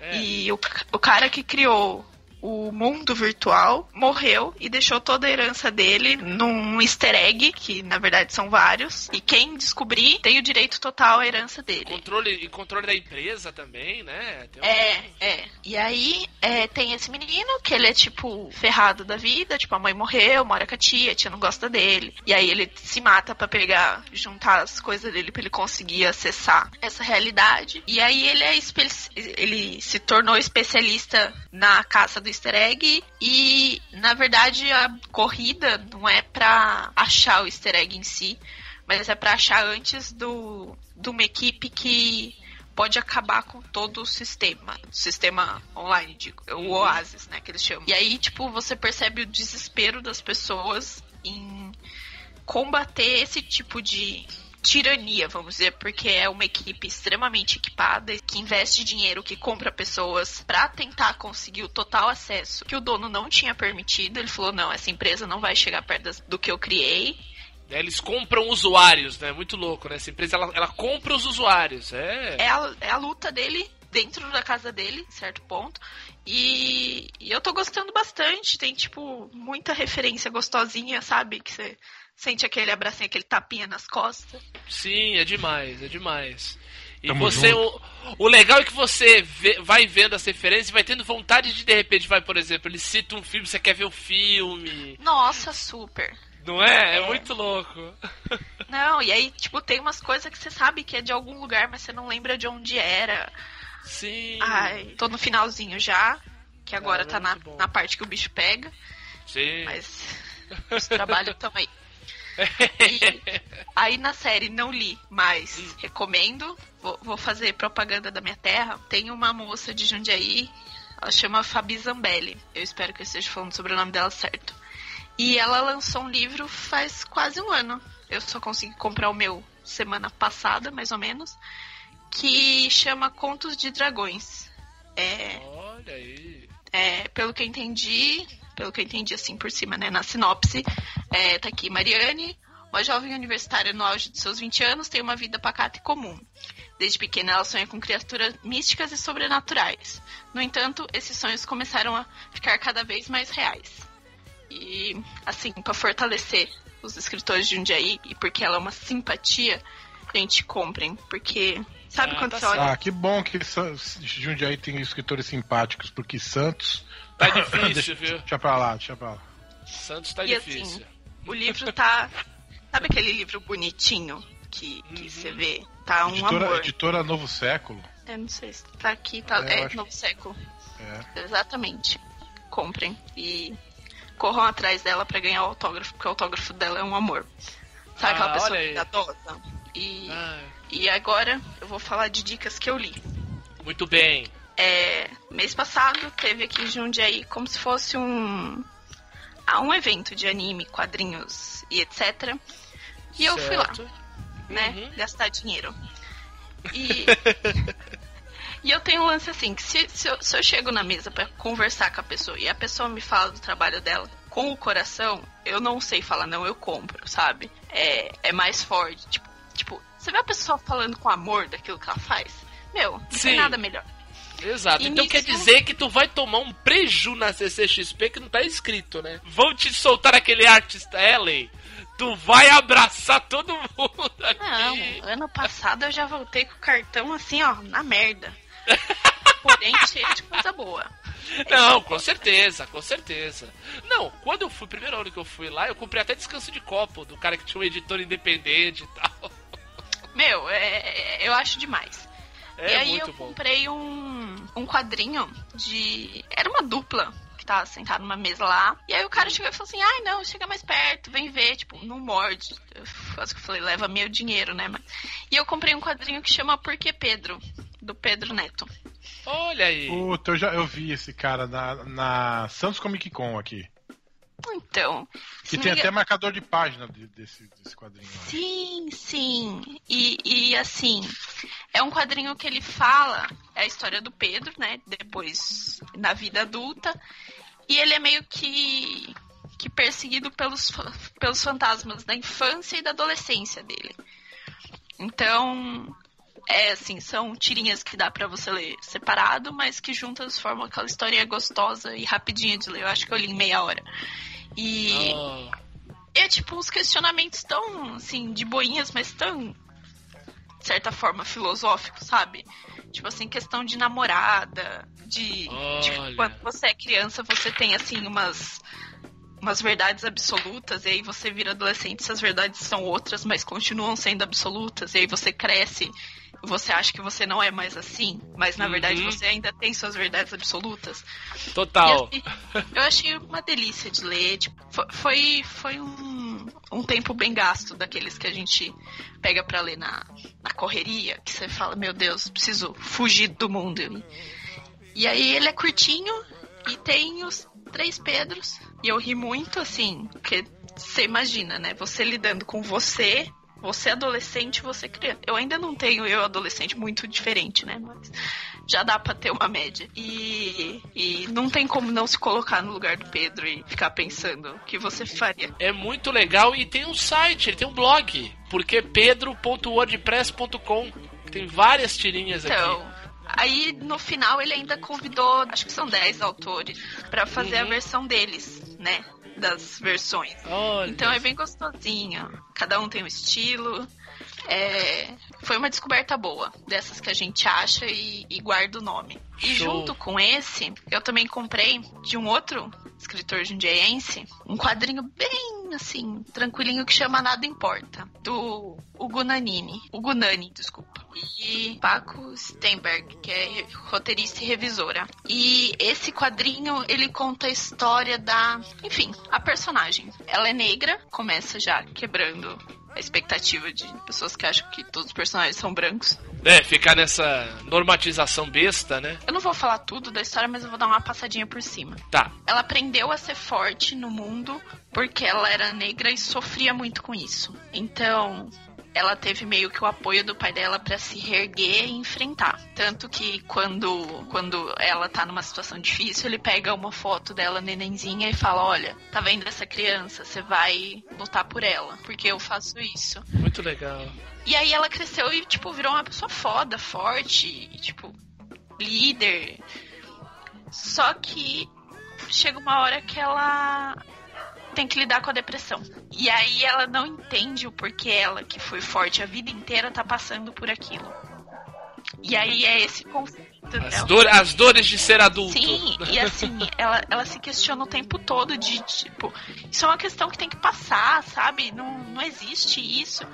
É. E o, o cara que criou o mundo virtual morreu e deixou toda a herança dele num easter egg, que na verdade são vários. E quem descobrir tem o direito total à herança dele. Controle, e controle da empresa também, né? Um- É, é. E aí é, tem esse menino que ele é tipo ferrado da vida, tipo a mãe morreu, mora com a tia, a tia não gosta dele. E aí ele se mata pra pegar, juntar as coisas dele pra ele conseguir acessar essa realidade. E aí ele é ele se tornou especialista na caça do easter egg e na verdade a corrida não é pra achar o easter egg em si, mas é pra achar antes do de uma equipe que pode acabar com todo o sistema, o sistema online, digo, o Oasis, né, que eles chamam. E aí, tipo, você percebe o desespero das pessoas em combater esse tipo de tirania, vamos dizer, porque é uma equipe extremamente equipada que investe dinheiro, que compra pessoas pra tentar conseguir o total acesso que o dono não tinha permitido. Ele falou: "Não, essa empresa não vai chegar perto do que eu criei". Eles compram usuários, né? Muito louco, né? Essa empresa, ela, ela compra os usuários. É. é a, é a luta dele dentro da casa dele, em certo ponto. E, e eu tô gostando bastante. Tem, tipo, muita referência gostosinha, sabe? Que você sente aquele abracinho, aquele tapinha nas costas. Sim, é demais, é demais. E Tamo você, o, o legal é que você vê- vai vendo as referências e vai tendo vontade de, de repente, vai, por exemplo, ele cita um filme, você quer ver o filme. Nossa, super. Não é? É, É. muito louco. Não, e aí, tipo, tem umas coisas que você sabe que é de algum lugar, mas você não lembra de onde era. Sim. Ai, tô no finalzinho já, que agora Ah, tá na, bom. na parte que o bicho pega, Sim. mas os trabalhos estão aí. E Aí na série não li, mas recomendo. Vou, vou fazer propaganda da minha terra. Tem uma moça de Jundiaí, ela chama Fabi Zambelli. Eu espero que eu esteja falando sobre o nome dela certo. E ela lançou um livro faz quase um ano. Eu só consegui comprar o meu semana passada, mais ou menos. Que chama Contos de Dragões. É, Olha aí. é, pelo que eu entendi, pelo que eu entendi assim por cima, né, na sinopse, é, tá aqui, Mariane, uma jovem universitária no auge de seus 20 anos, tem uma vida pacata e comum. Desde pequena ela sonha com criaturas místicas e sobrenaturais. No entanto, esses sonhos começaram a ficar cada vez mais reais. E, assim, para fortalecer os escritores de Jundiaí, e porque ela é uma simpatia, gente, comprem. Porque, sabe Ah, quando tá você olha... Ah, que bom que Jundiaí tem escritores simpáticos, porque Santos. Tá difícil, deixa, viu? deixa pra lá, deixa pra lá. Santos tá E difícil. assim, o livro tá. Sabe aquele livro bonitinho que, que você vê? Tá um editora, amor. editora Novo Século. Eu não sei se tá aqui, tá. É, É, acho Novo Século. É. Exatamente. Comprem. E corram atrás dela pra ganhar o autógrafo, porque o autógrafo dela é um amor. Sabe Ah, aquela pessoa cuidadosa? E, Ah, e agora eu vou falar de dicas que eu li. muito bem. É, mês passado teve aqui em Jundiaí como se fosse um, ah, um evento de anime, quadrinhos e etc. E eu fui lá, Certo. né? Uhum. Gastar dinheiro. E, e eu tenho um lance assim, que se, se, eu, se eu chego na mesa pra conversar com a pessoa e a pessoa me fala do trabalho dela com o coração, eu não sei falar não, eu compro, sabe? É, é mais forte. Tipo, tipo, você vê a pessoa falando com amor daquilo que ela faz? Meu, não Sim. tem nada melhor. Exato. E então quer dizer que tu vai tomar um preju na CCXP que não tá escrito, né? Vão te soltar aquele artista Ellen. Tu vai abraçar todo mundo aqui. Não, ano passado eu já voltei com o cartão assim, ó, na merda. Porém, cheio de coisa boa. Não, com certeza, com certeza. Não, quando eu fui, primeiro ano que eu fui lá, eu comprei até descanso de copo do cara que tinha um editor independente e tal. Meu, é- é- eu acho demais. É e aí muito eu bom. comprei um, um quadrinho de. Era uma dupla que tava sentada numa mesa lá. E aí o cara chegou e falou assim: ai não, chega mais perto, vem ver. Tipo, não morde. Eu quase que eu falei: leva meu dinheiro, né? Mas... E eu comprei um quadrinho que chama Por que Pedro? Do Pedro Neto. Olha aí. Puta, eu já eu vi esse cara na, na Santos Comic Con aqui. Então. Que tem até marcador de página de- desse, desse quadrinho. Sim, sim. E, e assim, é um quadrinho que ele fala é a história do Pedro, né? Depois na vida adulta. E ele é meio que, que perseguido pelos, pelos fantasmas da infância e da adolescência dele. Então, é assim, são tirinhas que dá pra você ler separado, mas que juntas formam aquela historinha gostosa e rapidinha de ler. Eu acho que eu li em meia hora. E Oh, é tipo uns questionamentos tão, assim, de boinhas, mas tão, de certa forma, filosóficos, sabe? Tipo assim, questão de namorada, de, de quando você é criança, você tem, assim, umas, umas verdades absolutas, e aí você vira adolescente, essas verdades são outras, mas continuam sendo absolutas, e aí você cresce, você acha que você não é mais assim, mas na verdade Uhum. você ainda tem suas verdades absolutas. total. E, assim, eu achei uma delícia de ler. Tipo, fo- foi, foi um, um tempo bem gasto daqueles que a gente pega pra ler na, na correria, que você fala, meu Deus, preciso fugir do mundo. E aí ele é curtinho e tem os três Pedros. E eu ri muito, assim, porque você imagina, né? Você lidando com você, você adolescente, você criança. Eu ainda não tenho eu adolescente muito diferente, né? Mas já dá pra ter uma média. E, e não tem como não se colocar no lugar do Pedro e ficar pensando o que você faria. É muito legal e tem um site, ele tem um blog, porque pedro.wordpress.com. Tem várias tirinhas aqui. Então, aí no final ele ainda convidou, acho que são 10 autores, pra fazer a Uhum. versão deles, né? Das versões. Olha. Então é bem gostosinho. Cada um tem um estilo. É, Foi uma descoberta boa, dessas que a gente acha e, e guarda o nome. E Show. junto com esse, eu também comprei de um outro escritor jundiaense um quadrinho bem assim, tranquilinho que chama Nada Importa, do Hugo Nanini. Hugo Nani, desculpa. E Paco Stenberg, que é roteirista e revisora. E esse quadrinho, ele conta a história da. Enfim, a personagem. Ela é negra, começa já quebrando a expectativa de pessoas que acham que todos os personagens são brancos. É, ficar nessa normatização besta, né? Eu não vou falar tudo da história, mas eu vou dar uma passadinha por cima. Tá. Ela aprendeu a ser forte no mundo porque ela era negra e sofria muito com isso. Então, ela teve meio que o apoio do pai dela para se reerguer e enfrentar. Tanto que quando, quando ela tá numa situação difícil, ele pega uma foto dela nenenzinha e fala: Olha, tá vendo essa criança? Você vai lutar por ela, porque eu faço isso. Muito legal. E aí ela cresceu e, tipo, virou uma pessoa foda, forte, e, tipo, líder. Só que chega uma hora que ela tem que lidar com a depressão. E aí ela não entende o porquê ela, que foi forte a vida inteira, tá passando por aquilo. E aí é esse conflito As, dela. dor, as dores de ser adulto. Sim, e assim, ela, ela se questiona o tempo todo de, tipo, isso é uma questão que tem que passar, sabe? Não, não existe isso.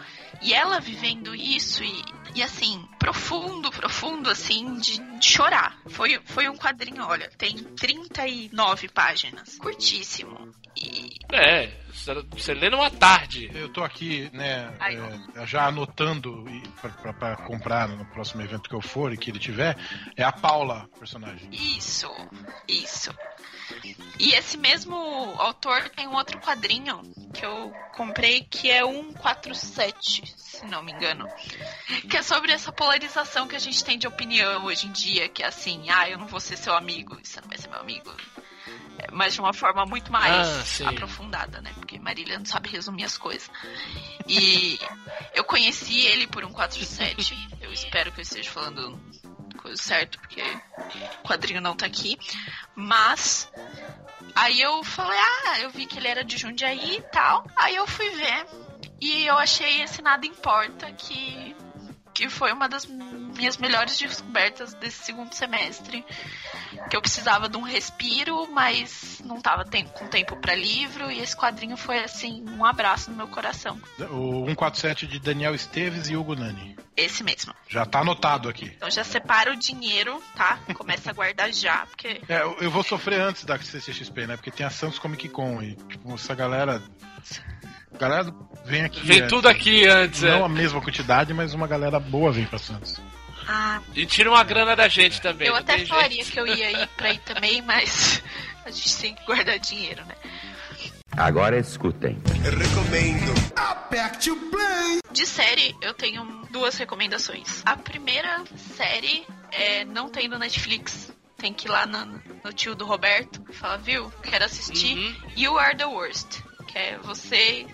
E ela vivendo isso e, e assim, profundo, profundo, assim, de, de chorar. Foi, foi um quadrinho, olha, tem 39 páginas, curtíssimo. E É, você lê numa tarde. Eu tô aqui, né, Ai. é, já anotando pra, pra- pra comprar no próximo evento que eu for e que ele tiver. É a Paula, personagem. Isso, isso. E esse mesmo autor tem um outro quadrinho que eu comprei que é 147, se não me engano. Que é sobre essa polarização que a gente tem de opinião hoje em dia, que é assim, ah, eu não vou ser seu amigo, você não vai ser meu amigo. É, Mas de uma forma muito mais Ah, aprofundada, né? Porque Marília não sabe resumir as coisas. E eu conheci ele por 147. Eu espero que eu esteja falando certa, porque o quadrinho não tá aqui. Mas aí eu falei, ah, eu vi que ele era de Jundiaí e tal. Aí eu fui ver. E eu achei esse Nada Importa que, que foi uma das minhas melhores descobertas desse segundo semestre. Que eu precisava de um respiro, mas não tava tem- com tempo pra livro. E esse quadrinho foi assim, um abraço no meu coração. O 147 de Daniel Esteves e Hugo Nani. Esse mesmo. Já tá anotado aqui. Então já separa o dinheiro, tá? Começa a guardar já, porque É, eu eu vou sofrer antes da CCXP, né? Porque tem a Santos Comic Con e, tipo, essa galera. A galera vem aqui. Vem é, tudo aqui antes, Não é. a mesma quantidade, mas uma galera boa vem pra Santos. ah, E tira uma grana da gente também. eu até falaria jeito. que eu ia ir pra ir também, mas a gente tem que guardar dinheiro, né? Agora escutem. De série, eu tenho duas recomendações. A primeira série é não tem no Netflix. Tem que ir lá no, no tio do Roberto e falar, viu? Quero assistir. Uhum. You Are the Worst. Que é você.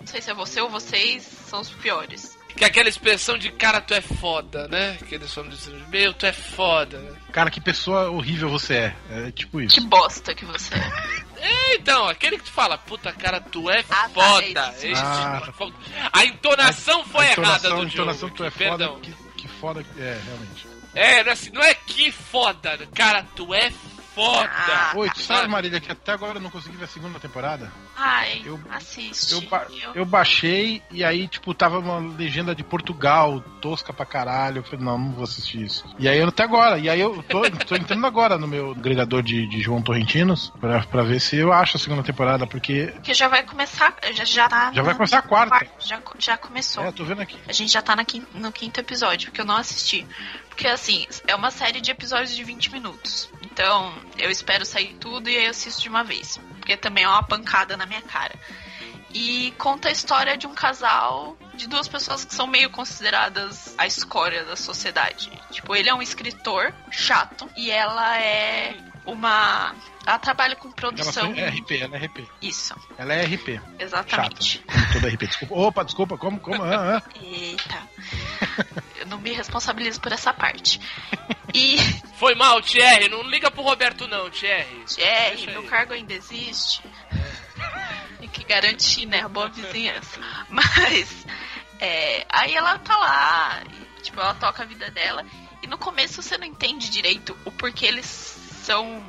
Não sei se é você ou vocês são os piores. Que é aquela expressão de cara, tu é foda, né? Que eles falam disso. Meu, tu é foda. né? Cara, que pessoa horrível você é. É tipo isso. Que bosta que você é. É, então, aquele que tu fala, puta cara, tu é tá, foda. esse Esse Ah, tipo de foda. A entonação foi a errada entonação, do a entonação Diogo. tu é foda. Perdão. Que, que foda. É, realmente. É, não é, assim, não é que foda. Cara, tu é foda. Ah, Oi, tá. tu sabe, Marília, que até agora eu não consegui ver a segunda temporada? Ai, Eu- assiste. Eu, Eu- eu baixei e aí, tipo, tava uma legenda de Portugal, tosca pra caralho. Eu falei, não, não vou assistir isso. E aí eu até agora, e aí eu tô, tô entrando agora no meu agregador de, de João Torrentinos pra, pra ver se eu acho a segunda temporada, porque Porque já vai começar. Já, já, tá já vai começar a quarta. Já, já começou. É, tô vendo aqui. A gente já tá na no quinto episódio, porque eu não assisti. Porque, assim, é uma série de episódios de 20 minutos. Então, eu espero sair tudo e aí assisto de uma vez. Porque também é uma pancada na minha cara. E conta a história de um casal de duas pessoas que são meio consideradas a escória da sociedade. Tipo, ele é um escritor chato e ela é uma. Ela trabalha com Ela produção. foi- é RP, ela é RP. Isso, Ela é RP. exatamente. Como toda RP. Desculpa. Opa, desculpa, como? como? Ah, ah. Eita. Eu não me responsabilizo por essa parte. E, Foi mal, Thierry. Não liga pro Roberto, não, Thierry. Thierry, Deixa meu aí. cargo ainda existe. Tem que garantir, né, a boa vizinhança. Mas, é, aí ela tá lá, e, tipo, ela toca a vida dela. E no começo você não entende direito o porquê eles são.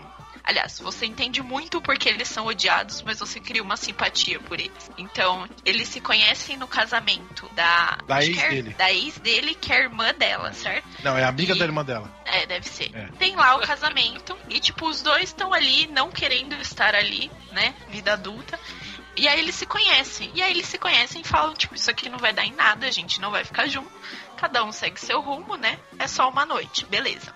Aliás, você entende muito o porquê eles são odiados, mas você cria uma simpatia por eles. Então, eles se conhecem no casamento da, Da ex é- dele. Da ex dele, que é a irmã dela, certo? Não, é amiga E- da irmã dela. É, deve ser. É. Tem lá o casamento e, tipo, os dois estão ali não querendo estar ali, né? Vida adulta. E aí eles se conhecem. E aí eles se conhecem e falam, tipo, isso aqui não vai dar em nada, a gente não vai ficar junto. Cada um segue seu rumo, né? É só uma noite, beleza.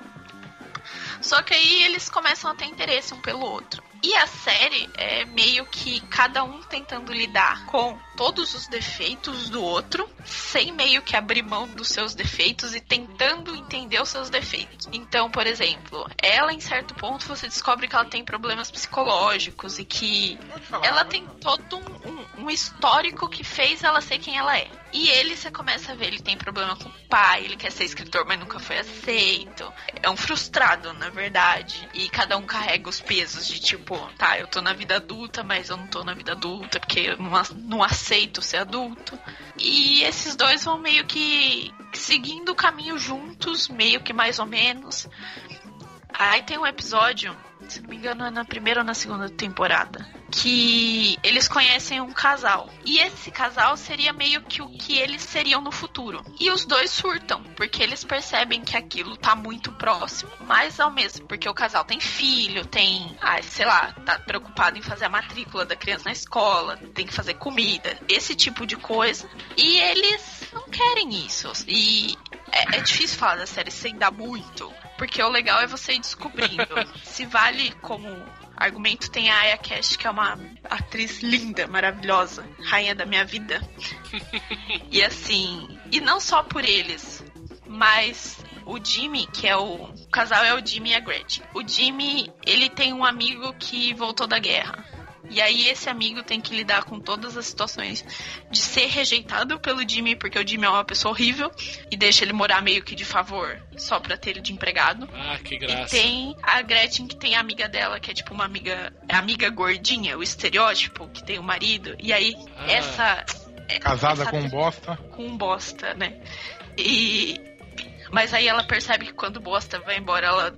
Só que aí eles começam a ter interesse um pelo outro. E a série é meio que cada um tentando lidar com todos os defeitos do outro, sem meio que abrir mão dos seus defeitos e tentando entender os seus defeitos. Então, por exemplo, ela em certo ponto você descobre que ela tem problemas psicológicos e que ela tem todo um, um, um histórico que fez ela ser quem ela é. E ele, você começa a ver, ele tem problema com o pai, ele quer ser escritor, mas nunca foi aceito. É um frustrado, na verdade. E cada um carrega os pesos de tipo, tá, eu tô na vida adulta, mas eu não tô na vida adulta, porque eu não, aceito ser adulto. E esses dois vão meio que seguindo o caminho juntos, meio que mais ou menos. Aí tem um episódio, se não me engano, é na primeira ou na segunda temporada, que eles conhecem um casal. E esse casal seria meio que o que eles seriam no futuro. E os dois surtam, porque eles percebem que aquilo tá muito próximo, mas ao mesmo, porque o casal tem filho, tem, ah, sei lá, tá preocupado em fazer a matrícula da criança na escola, tem que fazer comida, esse tipo de coisa. E eles não querem isso. E é, é difícil falar da série sem dar muito. Porque o legal é você ir descobrindo. Se vale como argumento, tem a Aya Cash, que é uma atriz linda, maravilhosa, rainha da minha vida. e assim, e não só por eles, mas o Jimmy, que é o, o casal é o Jimmy e a Gretchen. O Jimmy, ele tem um amigo que voltou da guerra. E aí esse amigo tem que lidar com todas as situações de ser rejeitado pelo Jimmy, porque o Jimmy é uma pessoa horrível e deixa ele morar meio que de favor, só pra ter ele de empregado. Ah, que graça. E tem a Gretchen que tem a amiga dela, que é tipo uma amiga, é amiga gordinha, o estereótipo, que tem o marido. E aí Ah. essa é- Casada essa- com um bosta. com um bosta, né? E mas aí ela percebe que quando o bosta vai embora, ela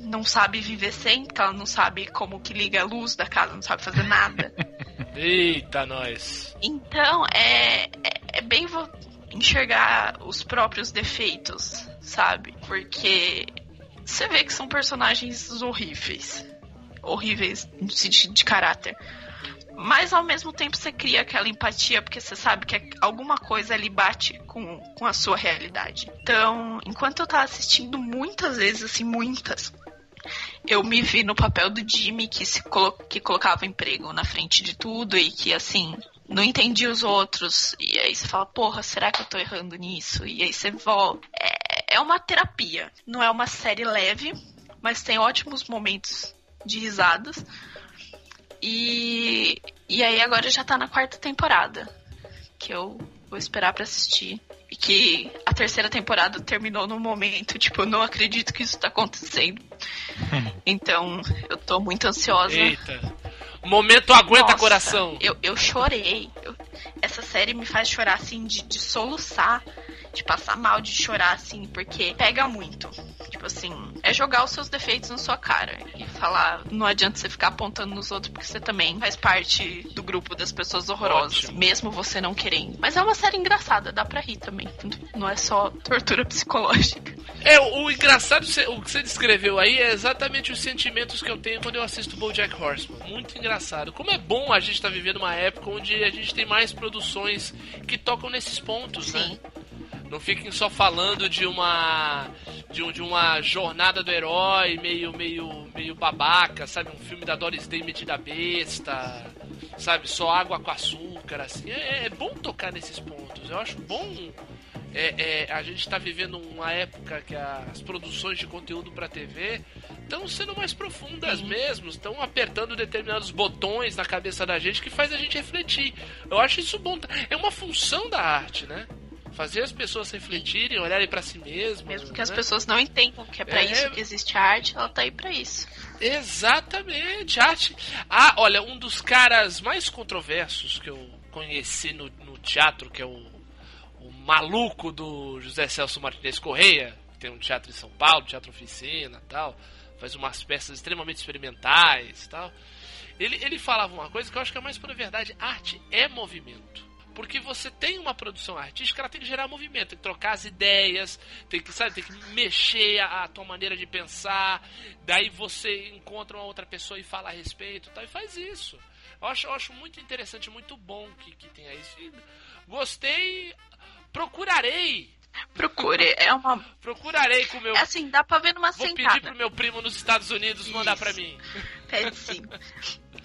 não sabe viver sem, porque ela não sabe como que liga a luz da casa, não sabe fazer nada. Eita, nós. Então, é, é, é bem enxergar os próprios defeitos, sabe? Porque você vê que são personagens horríveis. Horríveis no sentido de caráter. Mas ao mesmo tempo você cria aquela empatia, porque você sabe que alguma coisa ali bate com, com a sua realidade. Então, enquanto eu tava assistindo muitas vezes, assim, muitas, eu me vi no papel do Jimmy que se colo que colocava emprego na frente de tudo e que assim não entendia os outros. E aí você fala porra será que eu tô errando nisso? E aí você volta é, é uma terapia. Não é uma série leve mas tem ótimos momentos de risadas e e aí agora já tá na quarta temporada que eu vou esperar pra assistir e que a terceira temporada terminou num momento, tipo, eu não acredito que isso tá acontecendo. então, eu tô muito ansiosa. Eita. Momento aguenta Nossa, coração. Eu, eu chorei. Eu- essa série me faz chorar, assim, de, de soluçar, de passar mal, de chorar, assim, porque pega muito. Tipo assim, é jogar os seus defeitos na sua cara e falar, não adianta você ficar apontando nos outros, porque você também faz parte do grupo das pessoas horrorosas, Ótimo. mesmo você não querendo. Mas é uma série engraçada, dá pra rir também. Não é só tortura psicológica. É, o, o engraçado, o que você descreveu aí é exatamente os sentimentos que eu tenho quando eu assisto BoJack Horseman. Muito engraçado. Como é bom a gente estar vivendo uma época onde a gente tem mais produções que tocam nesses pontos, né? Não fiquem só falando de uma de, um- de uma jornada do herói meio meio meio babaca, sabe? Um filme da Doris Day metida besta, sabe? Só água com açúcar, assim. É, é bom tocar nesses pontos. Eu acho bom é, é, a gente está vivendo uma época que as produções de conteúdo para TV estão sendo mais profundas mesmo, estão apertando determinados botões na cabeça da gente que faz a gente refletir. Eu acho isso bom. É uma função da arte, né? Fazer as pessoas refletirem, olharem para si mesmas. Mesmo que as né? pessoas não entendam que é pra É. isso que existe a arte, ela tá aí pra isso. Exatamente, arte. Ah, olha, um dos caras mais controversos que eu conheci no, no teatro, que é o, o maluco do José Celso Martinez Correia, que tem um teatro em São Paulo, teatro oficina tal, faz umas peças extremamente experimentais tal. Ele, ele falava uma coisa que eu acho que é mais pura verdade: arte é movimento. Porque você tem uma produção artística, ela tem que gerar movimento, tem que trocar as ideias, tem que, sabe, tem que mexer a, a tua maneira de pensar. Daí você encontra uma outra pessoa e fala a respeito, tal, e faz isso. Eu acho, eu acho muito interessante, muito bom que, que tenha isso. E gostei, procurarei. Procure, é uma. Procurarei com o meu. É assim, dá pra ver numa Vou pedir sentada. pro meu primo nos Estados Unidos mandar Isso. pra mim. Pede sim.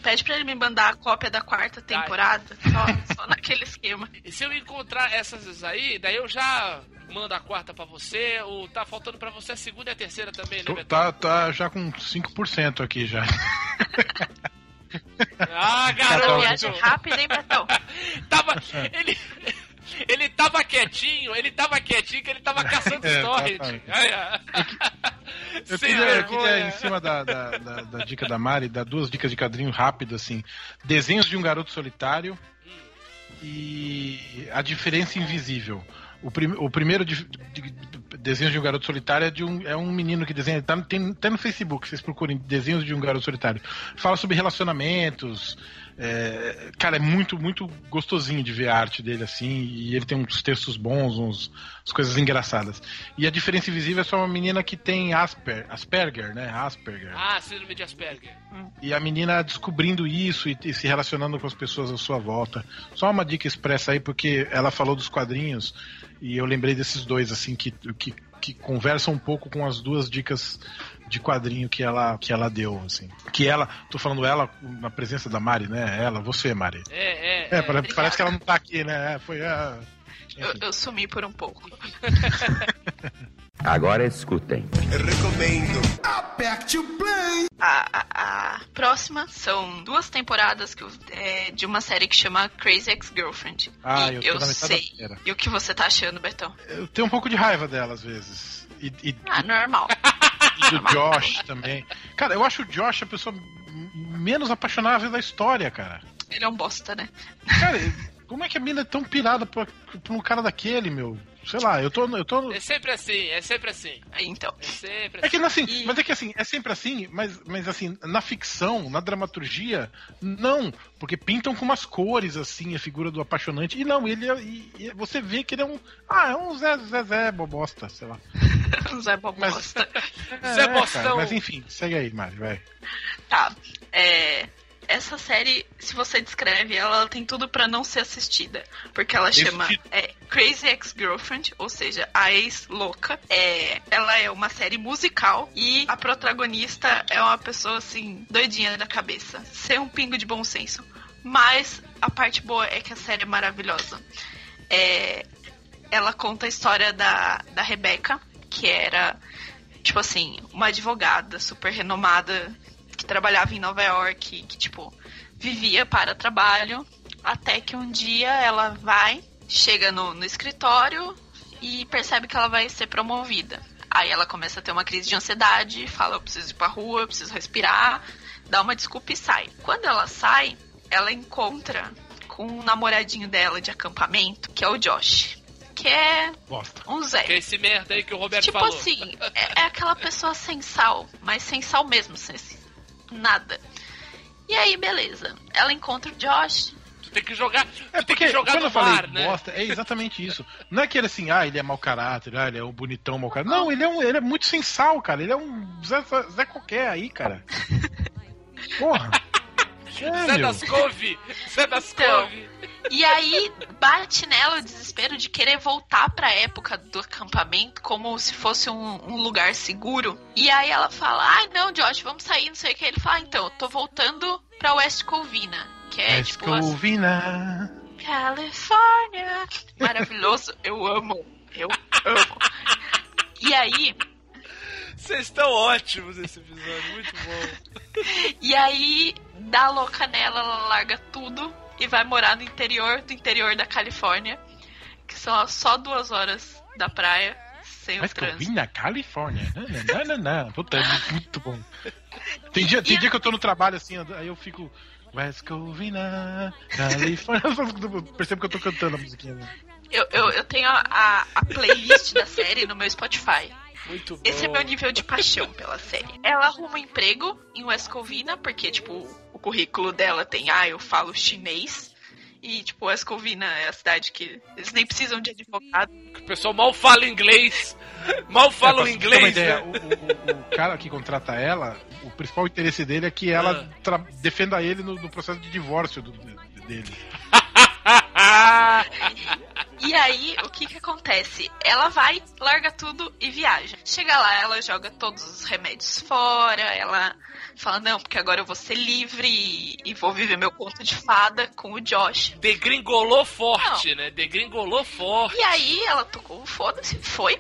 Pede pra ele me mandar a cópia da quarta Tá. temporada. Só, só naquele esquema. E se eu encontrar essas aí, daí eu já mando a quarta pra você, ou tá faltando pra você a segunda e a terceira também, né, Tô- tá, tá já com 5% aqui já. Ah, Viagem garoto! rápida, hein, Betão? tava, ele, ele tava quietinho, ele tava quietinho que ele tava caçando É, ai. Eu Sem queria, eu vergonha. queria, em cima da, da, da- da dica da Mari, dar duas dicas de quadrinho rápido, assim. Desenhos de um garoto solitário e a diferença invisível. O, prim- o primeiro de, de- de- desenho de um garoto solitário é, de um, é um menino que desenha. Tá, tem até no Facebook, vocês procurem desenhos de um garoto solitário. Fala sobre relacionamentos. É, cara, é muito, muito gostosinho de ver a arte dele assim. E ele tem uns textos bons, uns, umas coisas engraçadas. E a diferença invisível é só uma menina que tem Asper, Asperger, né? Asperger. Ah, síndrome de Asperger. E a menina descobrindo isso e, e se relacionando com as pessoas à sua volta. Só uma dica expressa aí, porque ela falou dos quadrinhos e eu lembrei desses dois, assim, que, que, que conversam um pouco com as duas dicas de quadrinho que ela, que ela deu, assim. Que ela, tô falando ela na presença da Mari, né? Ela, você, Mari. É, é. É, é. pare- parece que ela não tá aqui, né? É, Foi a. Eu, eu sumi por um pouco. Agora escutem. A, a- a próxima são duas temporadas que eu- é, de uma série que chama Crazy Ex-Girlfriend. Ah, e eu tô eu na metade da sei. E o que você tá achando, Betão? Eu tenho um pouco de raiva dela às vezes. E, e- Ah, normal. do Josh também. Cara, eu acho o Josh a pessoa menos apaixonável da história, cara. Ele é um bosta, né? Cara, como é que a mina é tão pirada por, por um cara daquele, meu? Sei lá, eu tô. Eu tô... É sempre assim, é sempre assim. Então. É sempre É assim. que assim, E- mas é que assim, é sempre assim, mas, mas assim, na ficção, na dramaturgia, não, porque pintam com umas cores assim a figura do apaixonante. E não, ele é, e- e você vê que ele é um, ah, é um Zé Zé, Zé bobosta, sei lá. Zé Bobosta. Zé É, Bostão. cara, mas enfim, segue aí, Mari, vai. Tá. É, essa série, se você descreve ela, tem tudo pra não ser assistida. Porque ela chama é, Crazy Ex-Girlfriend, ou seja, a ex-louca. É, ela é uma série musical e a protagonista é uma pessoa assim, doidinha da cabeça. Sem um pingo de bom senso. Mas a parte boa é que a série é maravilhosa. É, ela conta a história da, da Rebecca, que era, tipo assim, uma advogada super renomada que trabalhava em Nova York, que, tipo, vivia para trabalho, até que um dia ela vai, chega no, no escritório e percebe que ela vai ser promovida. Aí ela começa a ter uma crise de ansiedade, fala, eu preciso ir pra rua, eu preciso respirar, dá uma desculpa e sai. Quando ela sai, ela encontra com um namoradinho dela de acampamento, que é o Josh. Que é Bosta. um Zé. Que é esse merda aí que o Roberto Tipo falou. assim, é, é aquela pessoa sem sal, mas sem sal mesmo, sem sem nada. E aí, beleza. Ela encontra o Josh. Tu tem que jogar, É tu tem porque que jogar quando no eu falei mar, né? bosta, é exatamente isso. Não é que ele assim, ah, ele é mau caráter, ah, ele é um bonitão mau caráter. Não, ele é, um, ele é muito sem sal, cara. Ele é um Zé, Zé qualquer aí, cara. Porra. É, Zé das Couve! Zé das Então. Couve! E aí bate nela o desespero de querer voltar pra época do acampamento como se fosse um, um lugar seguro. E aí ela fala: Ai, não, Josh, vamos sair, não sei o que. Ele fala: ah, Então, eu tô voltando pra West Covina. Que é Mas tipo. as- Covina. Califórnia. Maravilhoso, eu amo. Eu amo. E aí, Vocês estão ótimos nesse episódio, muito bom. e aí, dá louca nela, ela larga tudo e vai morar no interior do interior da Califórnia, que são só duas horas da praia, sem Mas o trânsito. Covina, Califórnia. Não, não, não, não. Puta, é muito bom. Tem dia, tem dia que eu tô no trabalho assim, aí eu fico. West Covina, Califórnia. Eu percebo que eu tô cantando a musiquinha. né? Eu, eu, eu tenho a, a playlist da série no meu Spotify. Muito bom. Esse é meu nível de paixão pela série. Ela arruma um emprego em West Covina, porque, tipo, o currículo dela tem, ah, eu falo chinês. E, tipo, West Covina é a cidade que eles nem precisam de advogado. O pessoal mal fala inglês. Mal fala É, o pra inglês, uma ideia, né? o, o- o cara que contrata ela, o principal interesse dele é que ela Ah. defenda ele no, no processo de divórcio do- dele. E aí, o que que acontece? Ela vai, larga tudo e viaja. Chega lá, ela joga todos os remédios fora, ela fala, não, porque agora eu vou ser livre e, e vou viver meu conto de fada com o Josh. Degringolou forte, né? Degringolou forte. E aí ela tocou, foda-se, foi.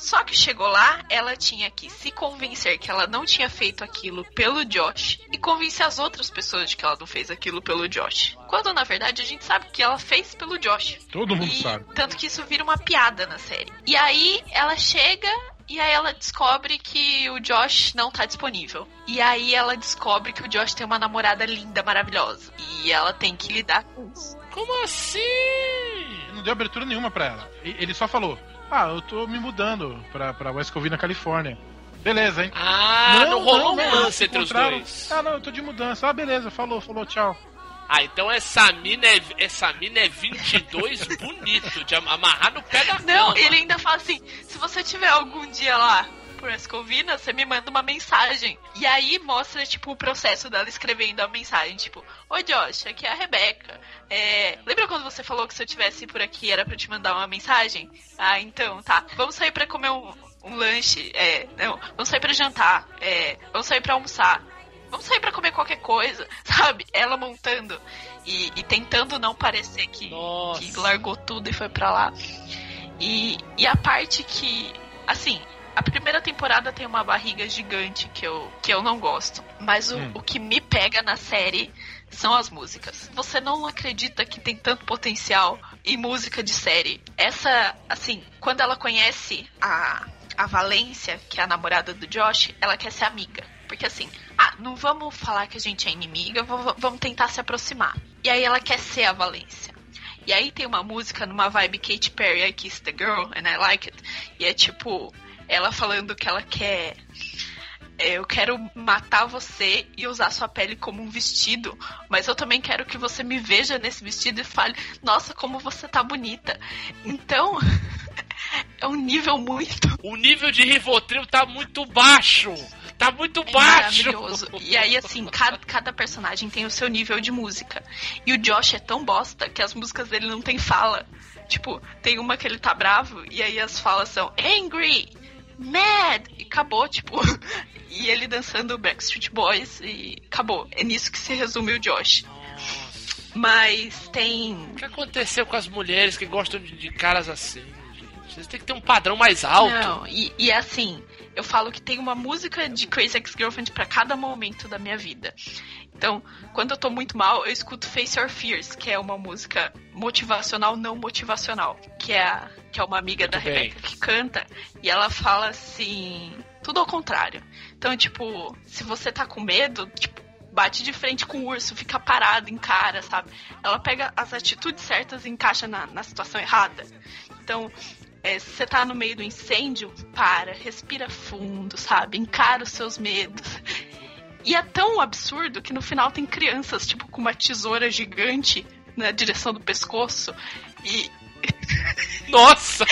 Só que chegou lá, ela tinha que se convencer que ela não tinha feito aquilo pelo Josh e convencer as outras pessoas de que ela não fez aquilo pelo Josh. Quando na verdade a gente sabe que ela fez pelo Josh. Todo mundo E sabe. Tanto que isso vira uma piada na série. E aí ela chega e aí ela descobre que o Josh não tá disponível. E aí ela descobre que o Josh tem uma namorada linda, maravilhosa. E ela tem que lidar com isso. Como assim? Não deu abertura nenhuma pra ela. Ele só falou: Ah, eu tô me mudando pra, pra West Covina, Califórnia. Beleza, hein? Ah, não, rolou um não, lance se entre os dois. Ah, não, eu tô de mudança. Ah, beleza, falou, falou, tchau. Ah, então essa mina é, essa mina é 22 bonito, de am- amarrar no pé da Não, cama. ele ainda fala assim: se você tiver algum dia lá por Escovina, você me manda uma mensagem. E aí mostra, tipo, o processo dela escrevendo a mensagem, tipo, Oi Josh, aqui é a Rebeca. É, lembra quando você falou que se eu tivesse por aqui era pra te mandar uma mensagem? Ah, então, tá. Vamos sair pra comer um, um lanche. É, não, vamos sair pra jantar. É, vamos sair pra almoçar. Vamos sair pra comer qualquer coisa, sabe? Ela montando e, e tentando não parecer que, que largou tudo e foi pra lá. E, e a parte que, assim, a primeira temporada tem uma barriga gigante que eu, que eu não gosto. Mas o, Hum. o que me pega na série são as músicas. Você não acredita que tem tanto potencial em música de série. Essa, assim, quando ela conhece a, a Valência, que é a namorada do Josh, ela quer ser amiga. Porque assim, ah, não vamos falar que a gente é inimiga, vamos tentar se aproximar. E aí ela quer ser a Valência. E aí tem uma música numa vibe Katy Perry, I Kiss the Girl, and I Like It. E é tipo, ela falando que ela quer. é, Eu quero matar você e usar sua pele como um vestido, mas eu também quero que você me veja nesse vestido e fale: Nossa, como você tá bonita. Então, é um nível muito O nível de Rivotril tá muito baixo. Tá muito é baixo. maravilhoso. E aí, assim, cada, cada personagem tem o seu nível de música. E o Josh é tão bosta que as músicas dele não tem fala. Tipo, tem uma que ele tá bravo e aí as falas são angry, mad, e acabou, tipo. E ele dançando Backstreet Boys e acabou. É nisso que se resume o Josh. Mas tem. O que aconteceu com as mulheres que gostam de, de caras assim, gente? Vocês têm que ter um padrão mais alto. Não, e, e assim, eu falo que tem uma música de Crazy Ex-Girlfriend pra cada momento da minha vida. Então, quando eu tô muito mal, eu escuto Face Your Fears, que é uma música motivacional, não motivacional. Que é, a- que é uma amiga Muito da bem. Rebeca que canta, e ela fala assim, tudo ao contrário. Então, tipo, se você tá com medo, tipo, bate de frente com o urso, fica parado, encara, sabe? Ela pega as atitudes certas e encaixa na, na situação errada. Então, é, se você tá no meio do incêndio, para, respira fundo, sabe? Encara os seus medos. E é tão absurdo que no final tem crianças, tipo, com uma tesoura gigante na direção do pescoço. E, Nossa!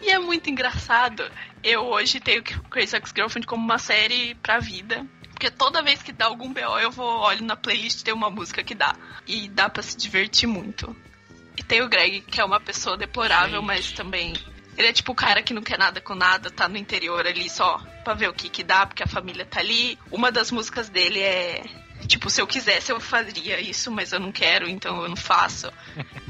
e é muito engraçado. Eu hoje tenho Crazy Ex-Girlfriend como uma série pra vida. Porque toda vez que dá algum BO, eu vou, olho na playlist tem uma música que dá. E dá pra se divertir muito. E tem o Greg, que é uma pessoa deplorável, Gente. mas também. Ele é tipo o cara que não quer nada com nada, tá no interior ali só pra ver o que que dá, porque a família tá ali. Uma das músicas dele é. Tipo, se eu quisesse, eu faria isso, mas eu não quero, então eu não faço.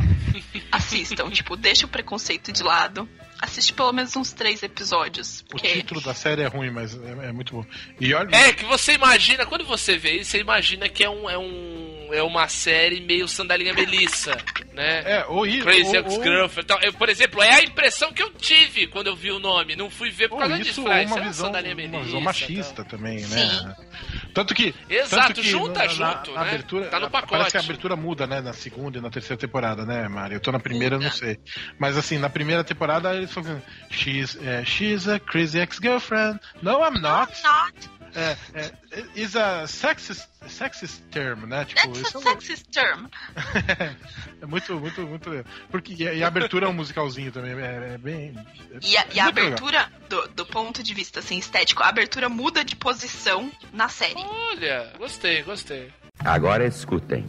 Assistam, tipo, deixa o preconceito de lado. Assiste pelo menos uns três episódios. O Porque título da série é ruim, mas é, é muito bom. E olha. É que você imagina, quando você vê isso, você imagina que é um. É, um, é uma série meio sandalinha Melissa, né? É, ou isso. Crazy ou, ou, Ex-Girlfriend. Então, eu, por exemplo, é a impressão que eu tive quando eu vi o nome. Não fui ver por ou causa isso disso. ou isso uma é visão, sandalinha uma Melissa. visão machista tal. também, Sim. Tanto que. Exato, tanto que junta na, junto, na, né? abertura, Tá no Parece pacote. que a abertura muda, né? Na segunda e na terceira temporada, né, Mari? Eu tô na primeira, eu não sei. Mas assim, na primeira temporada eles falam assim, she's, é, she's a crazy ex-girlfriend. No, I'm not. Not. É, é, is a sexist, sexist term, né? Tipo, That's isso a é, sexist term. é muito, muito, muito. Porque, e a, e a abertura é um musicalzinho também, é, é bem. é E a, e a abertura, do, do ponto de vista assim, estético, a abertura muda de posição na série. Olha, gostei, gostei. Agora escutem.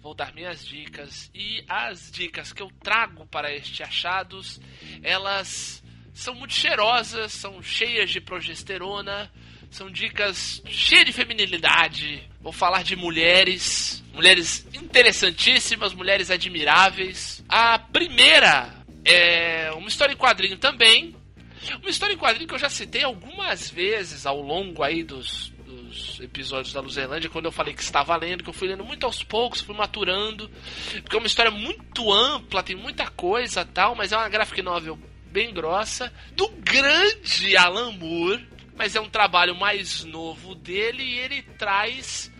Vou dar minhas dicas e as dicas que eu trago para este achados, elas são muito cheirosas, são cheias de progesterona, são dicas cheias de feminilidade. Vou falar de mulheres, mulheres interessantíssimas, mulheres admiráveis. A primeira é uma história em quadrinho também, uma história em quadrinho que eu já citei algumas vezes ao longo aí dos, dos episódios da Luzerlândia, quando eu falei que estava lendo, que eu fui lendo muito aos poucos, fui maturando, porque é uma história muito ampla, tem muita coisa tal, mas é uma graphic novel bem grossa, do grande Alan Moore, mas é um trabalho mais novo dele e ele traz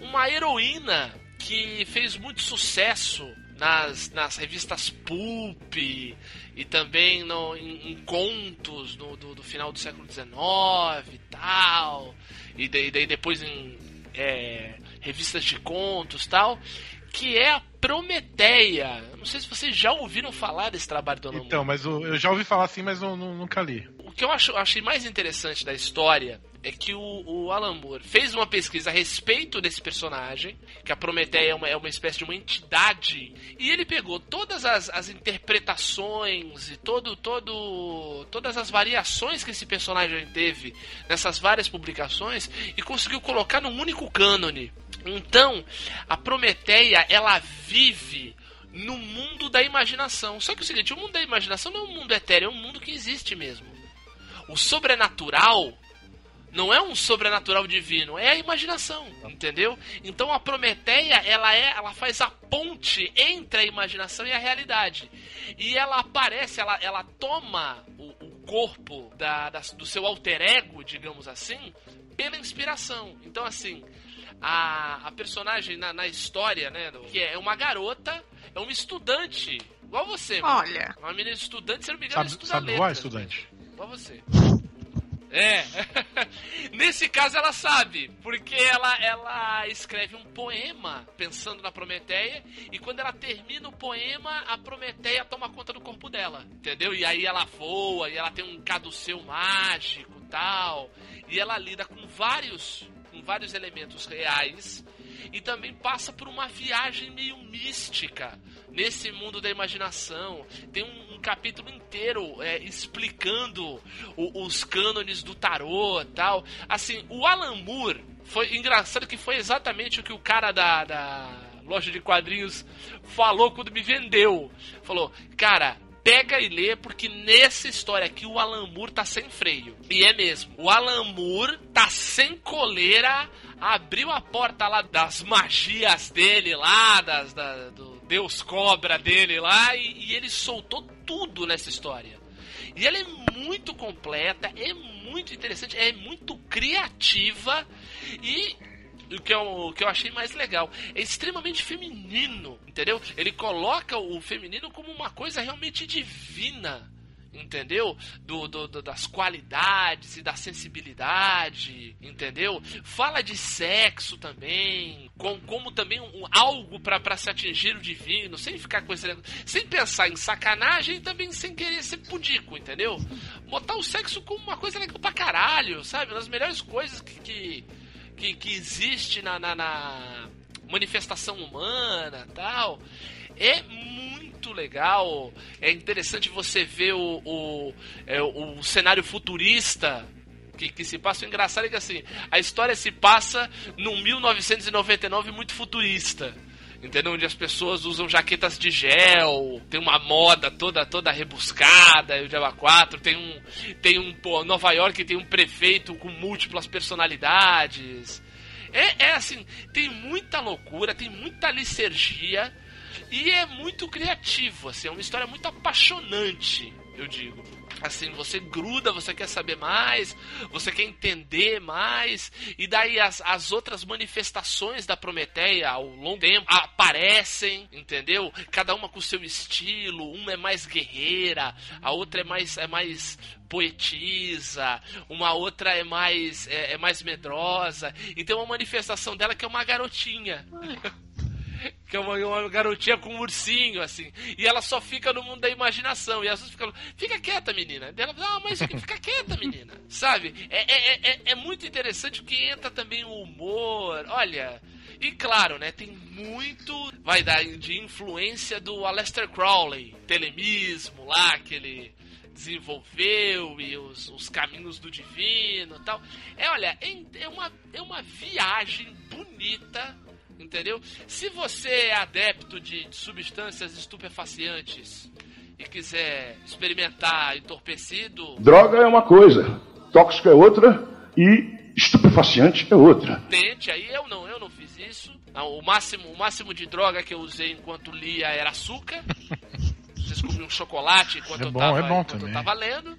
uma heroína que fez muito sucesso nas, nas revistas Pulp e também no, em, em contos no, do, do final do século XIX e tal, e daí, daí depois em é, revistas de contos tal, que é a Prometeia. Eu Não sei se vocês já ouviram falar desse trabalho do Alan Moore. Então, mas o- eu já ouvi falar assim, mas não, não- nunca li. O que eu acho, achei mais interessante da história é que o, o Alan Moore fez uma pesquisa a respeito desse personagem, que a Prometeia é uma, é uma espécie de uma entidade, e ele pegou todas as, as interpretações e todo, todo, todas as variações que esse personagem teve nessas várias publicações e conseguiu colocar num único cânone. Então, a Prometeia, ela vive no mundo da imaginação. Só que é o seguinte, o mundo da imaginação não é um mundo etéreo, é um mundo que existe mesmo. O sobrenatural não é um sobrenatural divino, é a imaginação, entendeu? Então a Prometeia, ela é, ela faz a ponte entre a imaginação e a realidade. E ela aparece, ela, ela toma o, o corpo da, da- do seu alter ego, digamos assim, pela inspiração. Então assim, a, a personagem na, na história, né, do- que é uma garota, é uma estudante, igual você, mano. Olha, Uma menina estudante, se não me engano, Sabe, estuda sabe letras. voar, estudante? Igual você. É. Nesse caso ela sabe, porque ela, ela escreve um poema pensando na Prometeia e quando ela termina o poema, a Prometeia toma conta do corpo dela, entendeu? E aí ela voa, e ela tem um caduceu mágico, tal, e ela lida com vários com vários elementos reais e também passa por uma viagem meio mística nesse mundo da imaginação. Tem um, um capítulo inteiro é, explicando o- os cânones do tarô tal. Assim, o Alan Moore foi engraçado que foi exatamente o que o cara da, da loja de quadrinhos falou quando me vendeu. Falou, cara. Pega e lê, porque nessa história aqui o Alan Moore tá sem freio. E é mesmo. O Alan Moore tá sem coleira, abriu a porta lá das magias dele lá, das, da- do Deus Cobra dele lá, e, e ele soltou tudo nessa história. E ela é muito completa, é muito interessante, é muito criativa e o que, eu, o que eu achei mais legal é extremamente feminino, entendeu? Ele coloca o feminino como uma coisa realmente divina. Entendeu? Do, do- do- das qualidades e da sensibilidade, entendeu? Fala de sexo também, com, como também um, algo para se atingir o divino, sem ficar com esse sem pensar em sacanagem e também sem querer ser pudico, entendeu? Botar o sexo como uma coisa legal pra caralho, sabe? Uma das melhores coisas que, que, que, que existe na, na, na manifestação humana tal. É muito legal. É interessante você ver o, o, é, o cenário futurista que, que se passa. O engraçado é que assim, a história se passa num 1999 muito futurista. Entendeu? Onde as pessoas usam jaquetas de gel, tem uma moda toda toda rebuscada, o Diaba 4, tem um tem um pô, Nova York tem um prefeito com múltiplas personalidades. É, é assim, tem muita loucura, tem muita licergia, E é muito criativo, assim, é uma história muito apaixonante, eu digo. Assim, você gruda, você quer saber mais, você quer entender mais, e daí as, as outras manifestações da Prometeia ao longo do tempo aparecem, entendeu? Cada uma com seu estilo, uma é mais guerreira, a outra é mais, é mais poetisa, uma outra é mais, é, é mais medrosa, e tem uma manifestação dela que é uma garotinha. Que é uma, uma, garotinha com um ursinho, assim. E ela só fica no mundo da imaginação. E as pessoas ficam, fica quieta, menina. E ela ah, mas fica quieta, menina. Sabe? É, é, é, é muito interessante que entra também o humor. Olha. E claro, né, tem muito, vai dar de influência do Aleister Crowley, telemismo lá, que ele desenvolveu e os, os caminhos do divino tal. É, olha, é, é, uma, é uma viagem bonita entendeu? Se você é adepto de, de substâncias estupefacientes e quiser experimentar entorpecido. Droga é uma coisa, tóxico é outra e estupefaciente é outra. Tente, aí eu não, eu não fiz isso. O máximo, o máximo de droga que eu usei enquanto lia era açúcar. Descobri um chocolate enquanto, É eu, bom, tava, é bom enquanto eu tava lendo.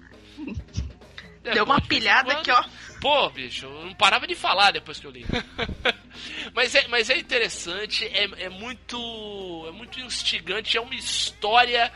É, Deu uma pilhada aqui, ó. Pô, bicho, eu não parava de falar depois que eu li. mas, é, mas é interessante, é, é muito. É muito instigante, é uma história.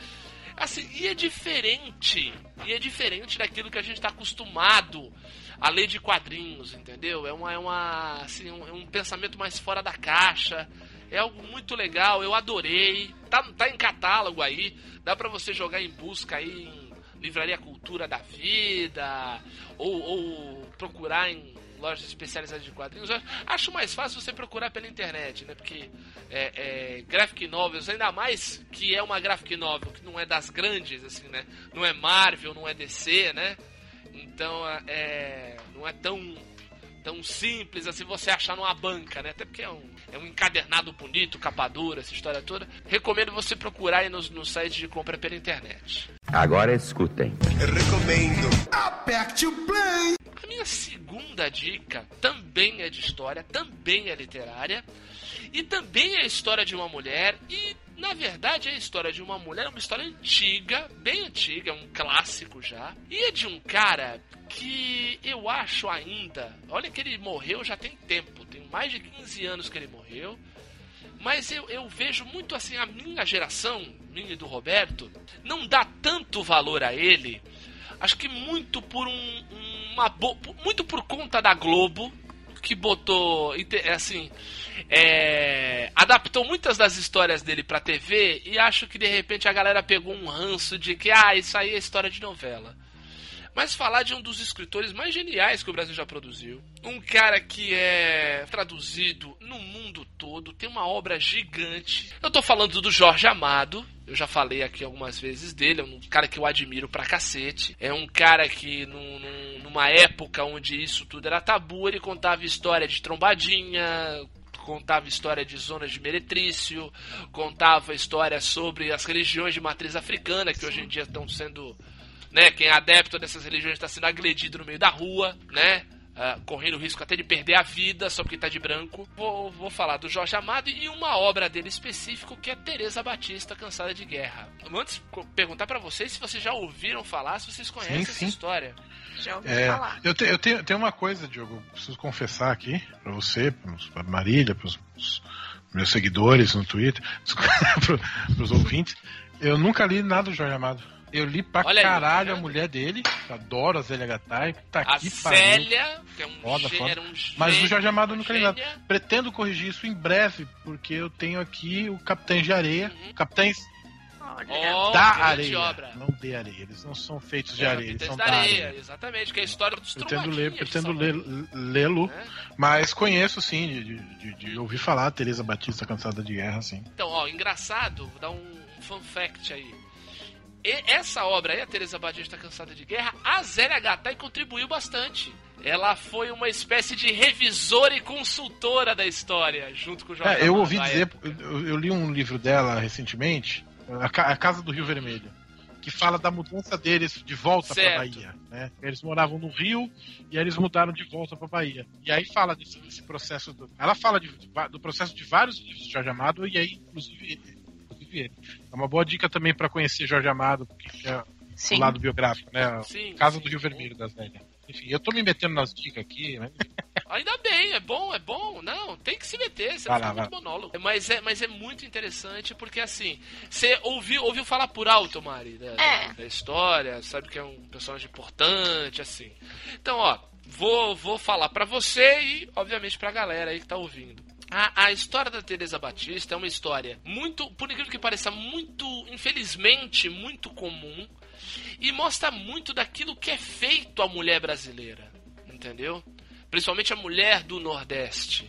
Assim, e é diferente. E é diferente daquilo que a gente está acostumado a ler de quadrinhos, entendeu? É uma. É uma assim, um, é um pensamento mais fora da caixa. É algo muito legal, eu adorei. Tá, tá em catálogo aí. Dá pra você jogar em busca aí em Livraria Cultura da Vida, ou, ou procurar em lojas especializadas de quadrinhos. Acho mais fácil você procurar pela internet, né? Porque é, é, graphic novels, ainda mais que é uma graphic novel que não é das grandes, assim, né? Não é Marvel, não é DC, né? Então é, não é tão tão simples assim você achar numa banca, né? Até porque é um, é um encadernado bonito, capa dura, essa história toda. Recomendo você procurar aí nos, nos sites de compra pela internet. Agora escutem. A minha segunda dica também é de história, também é literária e também é a história de uma mulher e na verdade é a história de uma mulher, uma história antiga, bem antiga, é um clássico já. E é de um cara que eu acho ainda, olha que ele morreu já tem tempo, tem mais de 15 anos que ele morreu. Mas eu, eu vejo muito assim, a minha geração, minha e do Roberto, não dá tanto valor a ele. Acho que muito por um, uma bo- muito por conta da Globo que botou inte- assim é, adaptou muitas das histórias dele pra TV e acho que de repente a galera pegou um ranço de que ah isso aí é história de novela mas falar de um dos escritores mais geniais que o Brasil já produziu. Um cara que é traduzido no mundo todo, tem uma obra gigante. Eu tô falando do Jorge Amado. Eu já falei aqui algumas vezes dele, é um cara que eu admiro pra cacete. É um cara que, num- num- numa época onde isso tudo era tabu, ele contava história de trombadinha, contava história de zonas de meretrício, contava história sobre as religiões de matriz africana, que hoje em dia estão sendo né? Quem é adepto dessas religiões está sendo agredido no meio da rua, né? ah, correndo o risco até de perder a vida só porque tá de branco. Vou, vou falar do Jorge Amado e uma obra dele específico que é Teresa Batista, Cansada de Guerra. Antes, perguntar pra vocês se vocês já ouviram falar, se vocês conhecem Sim, essa sim. história. Já ouvi É, falar. eu, te- eu tenho, tenho uma coisa, Diogo, preciso confessar aqui pra você, pra Marília, pros, pros meus seguidores no Twitter, pro, pros ouvintes. Eu nunca li nada do Jorge Amado. Eu li pra Olha aí, caralho tá a mulher dele, adoro a Zélia Gattai, tá A aqui pariu. Célia, que é um, Foda, gê- foda. um Mas o gênio, Jorge Amado nunca li nada. Pretendo corrigir isso em breve, porque eu tenho aqui o Capitães de Areia, Uhum. Capitães Olha, da areia, obra. não de areia. Eles não são feitos de É, areia, eles são da da areia, areia. exatamente, que é a história dos Pretendo ler, pretendo lê-lo, né? mas conheço sim, de, de- de ouvir falar Teresa Batista cansada de guerra, sim. Então, ó, engraçado, vou dar um fun fact aí. Essa obra aí, a Teresa Batista Cansada de Guerra, a Zélia Gattai contribuiu bastante. Ela foi uma espécie de revisora e consultora da história, junto com o Jorge É, eu ouvi dizer, eu, eu li um livro dela recentemente, a, Ca- a Casa do Rio Vermelho, que fala da mudança deles de volta Certo. Bahia. Né? Eles moravam no Rio e aí eles mudaram de volta pra Bahia. E aí fala desse, desse processo. Do, ela fala de- do processo de vários livros de Jorge Amado, e aí, inclusive, ele. É uma boa dica também pra conhecer Jorge Amado, porque é Sim. o lado biográfico, né? Sim, Casa sim, do Rio sim. Vermelho das velhas. Enfim, eu tô me metendo nas dicas aqui, né? Ainda bem, é bom, é bom. Não, tem que se meter, você Vai vai lá, muito vai. monólogo. Mas é, mas é muito interessante porque assim, você ouviu, ouviu falar por alto, Mari, da, É. da- história, sabe que é um personagem importante, assim. Então, ó, vou, vou falar pra você e, obviamente, pra galera aí que tá ouvindo. A, a história da Teresa Batista é uma história muito, por incrível que pareça, muito, infelizmente, muito comum e mostra muito daquilo que é feito à mulher brasileira, entendeu? Principalmente a mulher do Nordeste.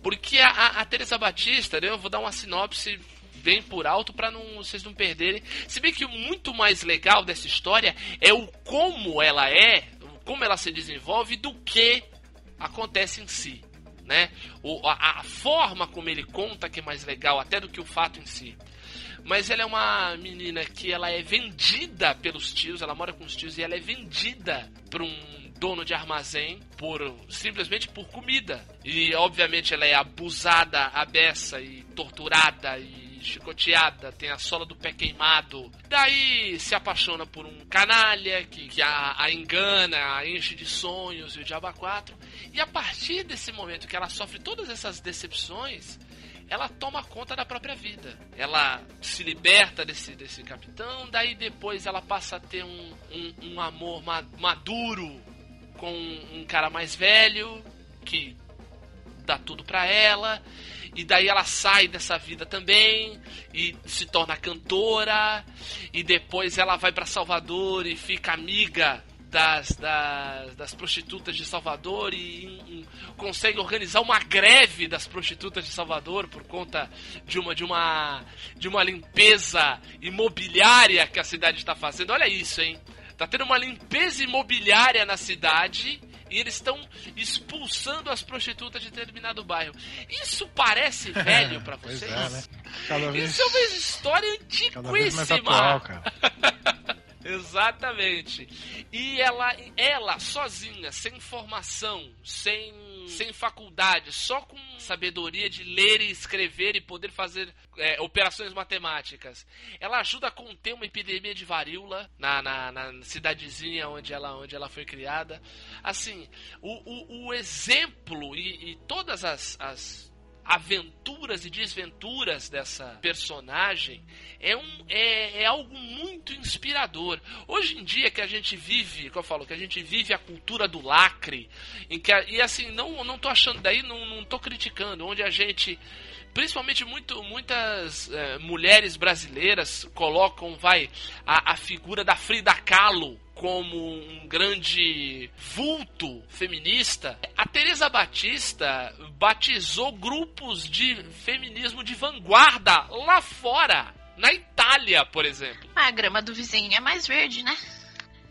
Porque a, a, a Teresa Batista, né, eu vou dar uma sinopse bem por alto para não, vocês não perderem. Se bem que o muito mais legal dessa história é o como ela é, como ela se desenvolve, do que acontece em si. Né? O, a, a forma como ele conta que é mais legal até do que o fato em si. Mas ela é uma menina que ela é vendida pelos tios, ela mora com os tios e ela é vendida por um dono de armazém por simplesmente por comida. E obviamente ela é abusada, a beça e torturada e chicoteada, tem a sola do pé queimado. Daí se apaixona por um canalha que, que a, a engana, a enche de sonhos e o diabo a quatro. E a partir desse momento que ela sofre todas essas decepções, ela toma conta da própria vida. Ela se liberta desse, desse capitão, daí depois ela passa a ter um, um, um amor ma- maduro com um cara mais velho que dá tudo pra ela. E daí ela sai dessa vida também e se torna cantora. E depois ela vai pra Salvador e fica amiga das, das, das prostitutas de Salvador e, e consegue organizar uma greve das prostitutas de Salvador por conta de uma de uma de uma limpeza imobiliária que a cidade está fazendo. Olha isso, hein? Tá tendo uma limpeza imobiliária na cidade e eles estão expulsando as prostitutas de determinado bairro. Isso parece velho pra Pois vocês? é, né? Cada vez, Isso é uma história cada vez mais antiquíssima. atual, cara. Exatamente. E ela, ela sozinha, sem formação, sem, sem faculdade, só com sabedoria de ler e escrever e poder fazer é, operações matemáticas, ela ajuda a conter uma epidemia de varíola na, na, na cidadezinha onde ela, onde ela foi criada. Assim, o, o, o exemplo e, e todas as, as aventuras e desventuras dessa personagem é, um, é, é algo muito inspirador. Hoje em dia que a gente vive, que eu falo, que a gente vive a cultura do lacre, em que a- e assim, não, não tô achando daí, não, não tô criticando, onde a gente principalmente muito, muitas eh, mulheres brasileiras colocam vai a, a figura da Frida Kahlo como um grande vulto feminista. A Teresa Batista batizou grupos de feminismo de vanguarda lá fora, na Itália, por exemplo. Ah, a grama do vizinho é mais verde, né?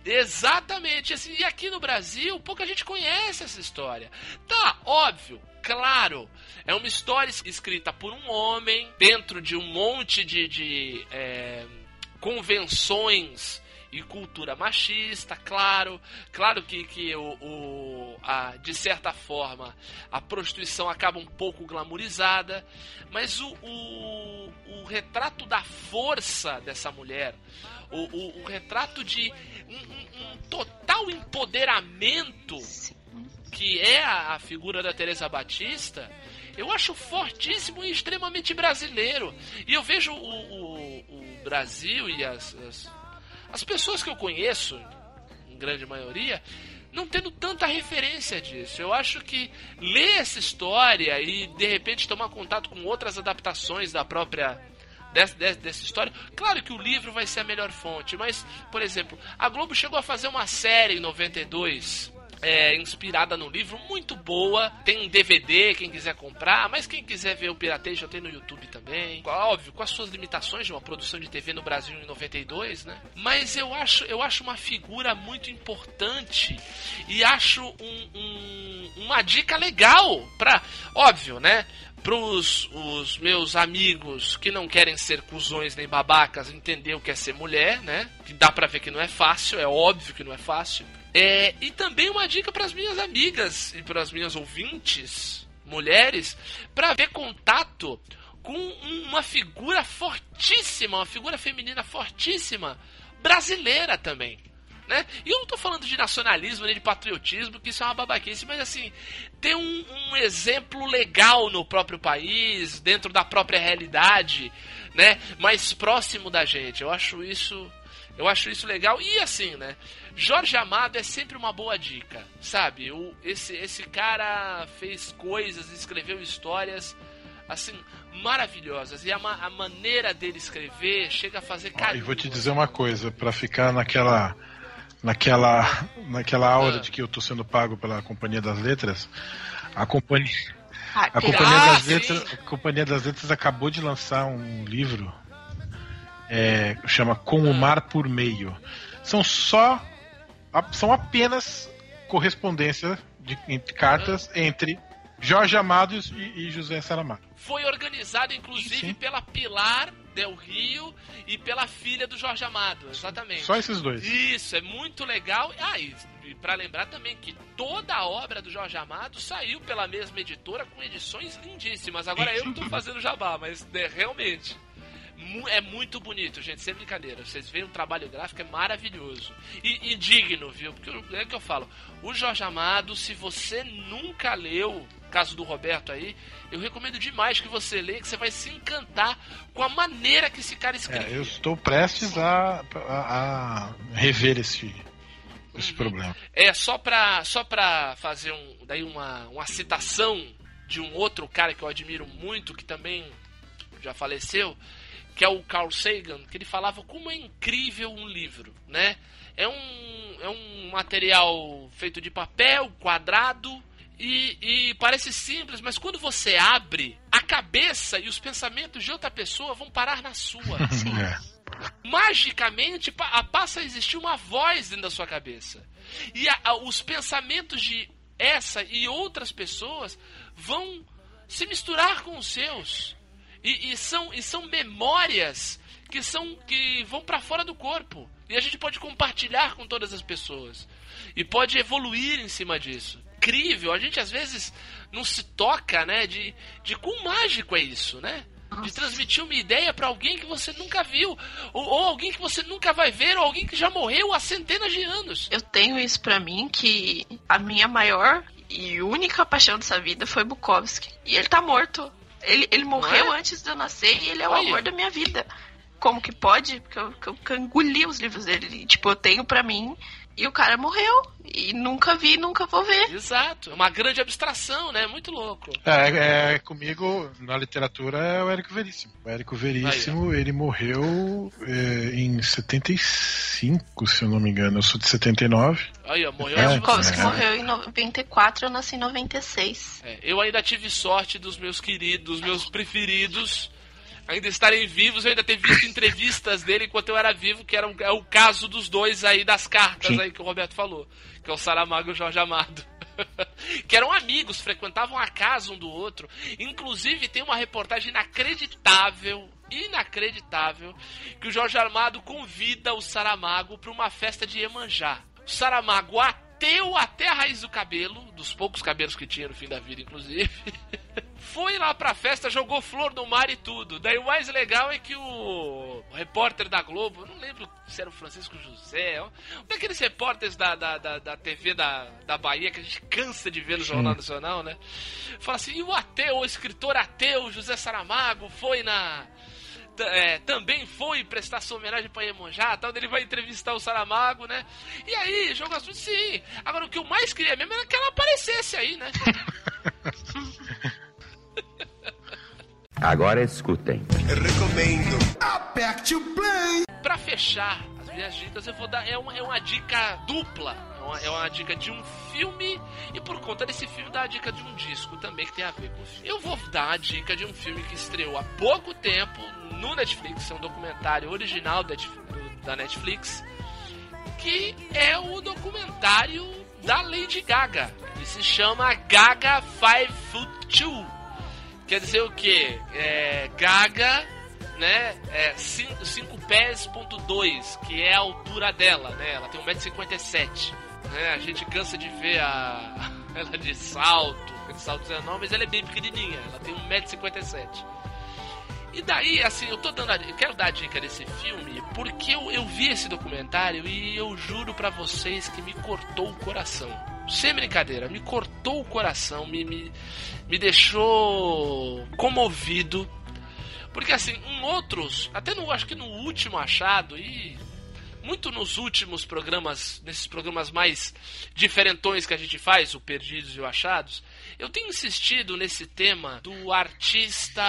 Exatamente, assim, e aqui no Brasil pouca gente conhece essa história. Tá, óbvio, claro, é uma história es- escrita por um homem dentro de um monte de, de é, convenções e cultura machista, claro, claro que, que o, o- a, de certa forma a prostituição acaba um pouco glamorizada, mas o, o, o retrato da força dessa mulher, o, o, o retrato de um, um- um total empoderamento que é a, figura da Teresa Batista, eu acho fortíssimo e extremamente brasileiro. E eu vejo o, o- o Brasil e as, as, as pessoas que eu conheço, em grande maioria, não tendo tanta referência disso. Eu acho que ler essa história e de repente tomar contato com outras adaptações da própria dessa, dessa história. Claro que o livro vai ser a melhor fonte, mas, por exemplo, a Globo chegou a fazer uma série em 92. É, inspirada no livro, muito boa. Tem um DVD, quem quiser comprar, mas quem quiser ver o Piratejo tem no YouTube também. Óbvio, com as suas limitações de uma produção de TV no Brasil em 92, né? Mas eu acho, eu acho uma figura muito importante e acho um- um- uma dica legal pra. Óbvio, né? pros os meus amigos que não querem ser cuzões nem babacas entender o que é ser mulher, né? Que dá pra ver que não é fácil, é óbvio que não é fácil. É, e também uma dica pras minhas amigas e pras minhas ouvintes, mulheres, pra ver contato com uma figura fortíssima, uma figura feminina fortíssima, brasileira também. Né? E eu não tô falando de nacionalismo nem de patriotismo, que isso é uma babaquice, mas assim, ter um, um, exemplo legal no próprio país, dentro da própria realidade, né? Mais próximo da gente. Eu acho isso. Eu acho isso legal. E assim, né? Jorge Amado é sempre uma boa dica, sabe? O, esse, esse cara fez coisas, escreveu histórias assim, maravilhosas. E a, a maneira dele escrever chega a fazer carinho. E vou te dizer uma coisa, para ficar naquela naquela naquela aura ah. de que eu tô sendo pago pela Companhia das Letras, a companhia ah, a Companhia, ah, das Letras, a Companhia das Letras acabou de lançar um livro é, chama Com o Mar por Meio. São só são apenas correspondência de, de cartas ah. entre Jorge Amado e, e José Saramago. Foi organizado, inclusive, Sim. pela Pilar Del Rio e pela filha do Jorge Amado, exatamente. Só esses dois. Isso, é muito legal. Ah, e, e para lembrar também que toda a obra do Jorge Amado saiu pela mesma editora com edições lindíssimas. Agora eu não tô fazendo jabá, mas né, realmente é muito bonito, gente, sem brincadeira. Vocês veem o trabalho gráfico, é maravilhoso. E, e digno, viu? Porque é o que eu falo. O Jorge Amado, se você nunca leu, caso do Roberto aí, eu recomendo demais que você leia, que você vai se encantar com a maneira que esse cara escreve. É, eu estou prestes a, a, a rever esse, esse uhum. problema. É, só pra, só pra fazer um, daí uma, uma citação de um outro cara que eu admiro muito, que também já faleceu, que é o Carl Sagan, que ele falava como é incrível um livro, né? É um, é um material feito de papel, quadrado, e, e, parece simples, mas quando você abre, a cabeça e os pensamentos de outra pessoa vão parar na sua. é. Magicamente passa a existir uma voz dentro da sua cabeça. E a, a, os pensamentos de essa e outras pessoas vão se misturar com os seus. E, e, são, e são memórias que são que vão para fora do corpo. E a gente pode compartilhar com todas as pessoas. E pode evoluir em cima disso. Incrível, a gente às vezes não se toca, né? De, de quão mágico é isso, né? De transmitir uma ideia para alguém que você nunca viu, ou, ou, alguém que você nunca vai ver, ou alguém que já morreu há centenas de anos. Eu tenho isso para mim que a minha maior e única paixão dessa vida foi Bukowski. E ele tá morto. Ele, ele morreu é? antes de eu nascer e ele é o amor da minha vida. Como que pode? Porque eu, porque eu engoli os livros dele. Tipo, eu tenho pra mim e o cara morreu. E nunca vi, nunca vou ver. Exato. É uma grande abstração, né? Muito louco. É, é comigo, na literatura, é o Érico Veríssimo. O Érico Veríssimo, Aí, ele morreu é, em 75, se eu não me engano. Eu sou de 79. Aí, ó, morreu é, Bukowski é. morreu em 94, eu nasci em 96. É, eu ainda tive sorte dos meus queridos, dos meus preferidos ainda estarem vivos. Eu ainda ter visto entrevistas dele enquanto eu era vivo, que era um, é o caso dos dois aí das cartas Sim. aí que o Roberto falou, que é o Saramago e o Jorge Amado. que eram amigos, frequentavam a casa um do outro. Inclusive tem uma reportagem inacreditável, inacreditável, que o Jorge Amado convida o Saramago para uma festa de Iemanjá. O Saramago ateu até a raiz do cabelo, dos poucos cabelos que tinha no fim da vida, inclusive. foi lá pra festa, jogou flor no mar e tudo. Daí o mais legal é que o, o repórter da Globo, não lembro se era o Francisco José, um daqueles repórteres da, da, da, da, TV da, da Bahia que a gente cansa de ver no Jornal Nacional, né? Fala assim, e o ateu, o escritor ateu José Saramago foi na... É, também foi prestar sua homenagem para Iemonjá, tal, ele vai entrevistar o Saramago, né? E aí, jogo assunto, sim. Agora, o que eu mais queria mesmo era que ela aparecesse aí, né? Agora escutem. Eu recomendo. Aperte o play. Pra fechar as minhas dicas, eu vou dar. É uma, é uma dica dupla. É uma, é uma dica de um filme. E por conta desse filme, dar a dica de um disco também que tem a ver com o filme. Eu vou dar a dica de um filme que estreou há pouco tempo no Netflix. É um documentário original da Netflix. Que é o documentário da Lady Gaga. Ele se chama Gaga Five Foot Two Quer dizer o quê? É, Gaga, né? É 5 pés ponto 2, que é a altura dela, né? Ela tem 1,57m. Né? A gente cansa de ver a ela de salto, de salto não, mas ela é bem pequenininha, ela tem 1,57m. E daí, assim, eu tô dando a, eu quero dar a dica desse filme porque eu, eu vi esse documentário e eu juro para vocês que me cortou o coração. Sem brincadeira, me cortou o coração, me, me, me deixou comovido. Porque assim, em outros, até no, acho que no último achado, e muito nos últimos programas, nesses programas mais diferentões que a gente faz, o Perdidos e o Achados, eu tenho insistido nesse tema do artista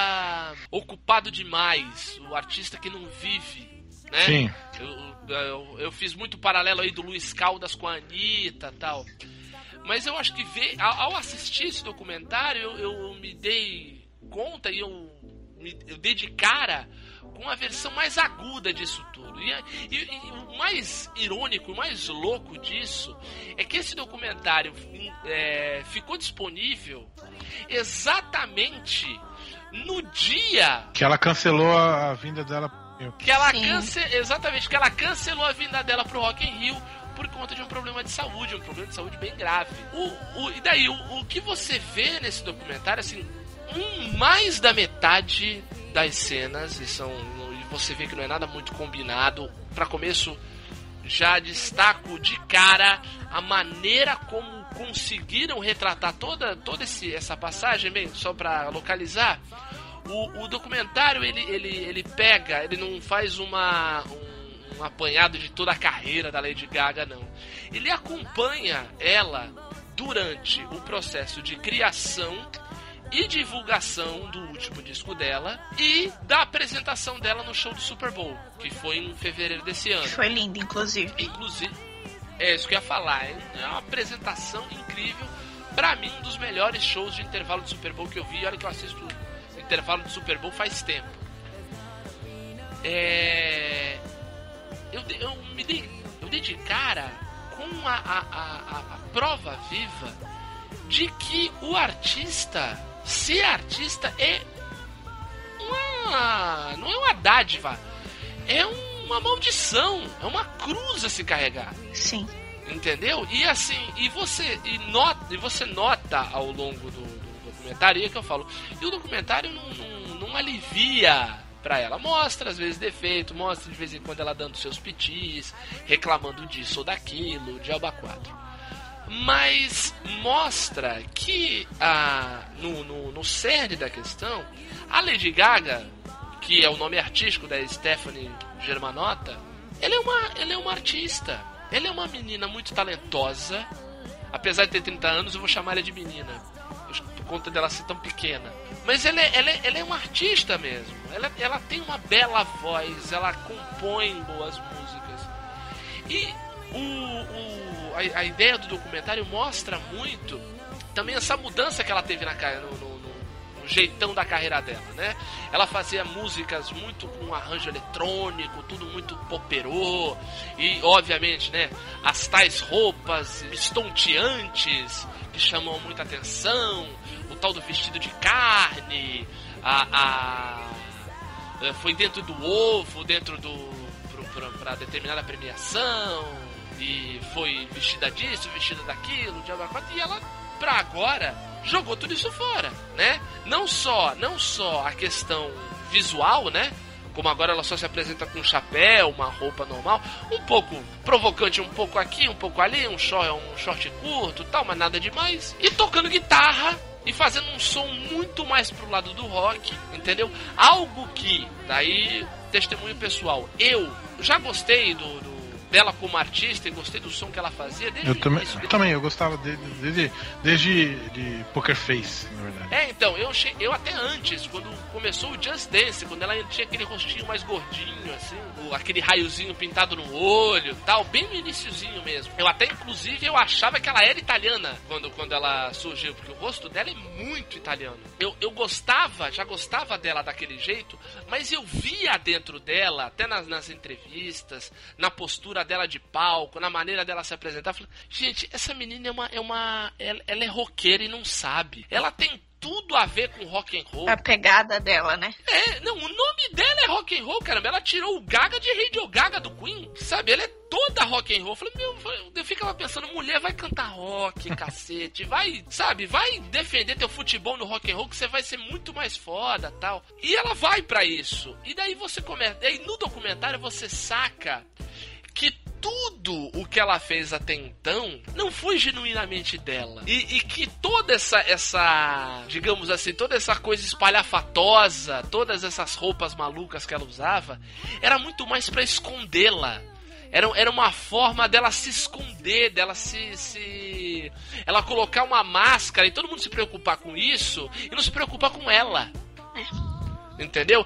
ocupado demais, o artista que não vive, né? Sim. Eu, eu, eu fiz muito paralelo aí do Luiz Caldas com a Anitta tal. Mas eu acho que ver, ao, assistir esse documentário, eu, eu me dei conta e eu, me, eu dei de cara com a versão mais aguda disso tudo. E, e, e, o mais irônico, o mais louco disso é que esse documentário é, ficou disponível exatamente no dia Que ela cancelou a, vinda dela. que ela cance... exatamente que ela cancelou a vinda dela pro Rock in Rio por conta de um problema de saúde, um problema de saúde bem grave. O, o- e daí, o, o que você vê nesse documentário, assim, um, mais da metade das cenas, e são, e você vê que não é nada muito combinado. Para começo, já destaco de cara a maneira como conseguiram retratar toda, toda esse, essa passagem, bem, só para localizar. O, o documentário ele, ele, ele pega, ele não faz uma, um, um apanhado de toda a carreira da Lady Gaga, não. Ele acompanha ela durante o processo de criação e divulgação do último disco dela e da apresentação dela no show do Super Bowl, que foi em fevereiro desse ano. Foi lindo, inclusive. Inclusive, é isso que eu ia falar. É uma apresentação incrível. Pra mim, um dos melhores shows de intervalo de Super Bowl que eu vi. Olha que eu assisto intervalo de Super Bowl faz tempo. É. com a, a, a, a- a prova viva de que o artista, ser artista, é uma. não é uma dádiva, é uma maldição, é uma cruz a se carregar. Sim. Entendeu? E assim, e você e nota, e você nota ao longo do, do documentário, e é que eu falo, e o documentário não, não, não alivia pra ela. Mostra às vezes defeito, mostra de vez em quando ela dando seus pitis, reclamando disso ou daquilo, de Alba 4. Mas mostra que ah, no, no, no cerne da questão, a Lady Gaga, que é o nome artístico da Stephanie Germanotta, ela é uma, ela é uma artista. Ela é uma menina muito talentosa. Apesar de ter 30 anos, eu vou chamar ela de menina. Por conta dela ser tão pequena. Mas ela é, ela é, ela é uma artista mesmo. Ela, ela tem uma bela voz, ela compõe boas músicas. E o, o- a, a ideia do documentário mostra muito também essa mudança que ela teve na no- no- no jeitão da carreira dela, né? Ela fazia músicas muito com arranjo eletrônico, tudo muito poperô, e obviamente, né, as tais roupas estonteantes que chamam muita atenção, o tal do vestido de carne, a, a- eh, foi dentro do ovo, dentro do para determinada premiação e foi vestida disso, vestida daquilo, de e ela pra agora jogou tudo isso fora, né? Não só, não só a questão visual, né? Como agora ela só se apresenta com um chapéu, uma roupa normal, um pouco provocante, um pouco aqui, um pouco ali, um short, um short curto, tal, mas nada demais. E tocando guitarra e fazendo um som muito mais pro lado do rock, entendeu? Algo que, daí, testemunho pessoal, eu já gostei do, do- dela como artista e gostei do som que ela fazia desde Eu o também, início. eu também, eu gostava de- desde, desde de Poker Face, na verdade. É, então, eu, che... eu até antes, quando começou o Just Dance, quando ela tinha aquele rostinho mais gordinho, assim, aquele raiozinho pintado no olho tal, bem no iniciozinho mesmo. Eu até, inclusive, eu achava que ela era italiana quando, quando ela surgiu, porque o rosto dela é muito italiano. Eu, eu gostava, já gostava dela daquele jeito, mas eu via dentro dela, até nas, nas entrevistas, na postura dela de palco, na maneira dela se apresentar, falei, gente, essa menina é uma. É uma ela, ela é roqueira e não sabe. Ela tem tudo a ver com rock and roll. A pegada dela, né? É, não, o nome dela é rock and roll, caramba. Ela tirou o Gaga de Radio Gaga do Queen, sabe? Ela é toda rock and roll. Eu falei, meu, eu fico, ficava pensando, mulher vai cantar rock, cacete, vai, sabe, vai defender teu futebol no rock and roll que você vai ser muito mais foda, tal. E ela vai para isso. E daí você começa, aí no documentário você saca que tudo o que ela fez até então não foi genuinamente dela. E, e, que toda essa, essa, digamos assim, toda essa coisa espalhafatosa, todas essas roupas malucas que ela usava, era muito mais para escondê-la. Era, era uma forma dela se esconder, dela se, se. Ela colocar uma máscara e todo mundo se preocupar com isso e não se preocupar com ela. Entendeu?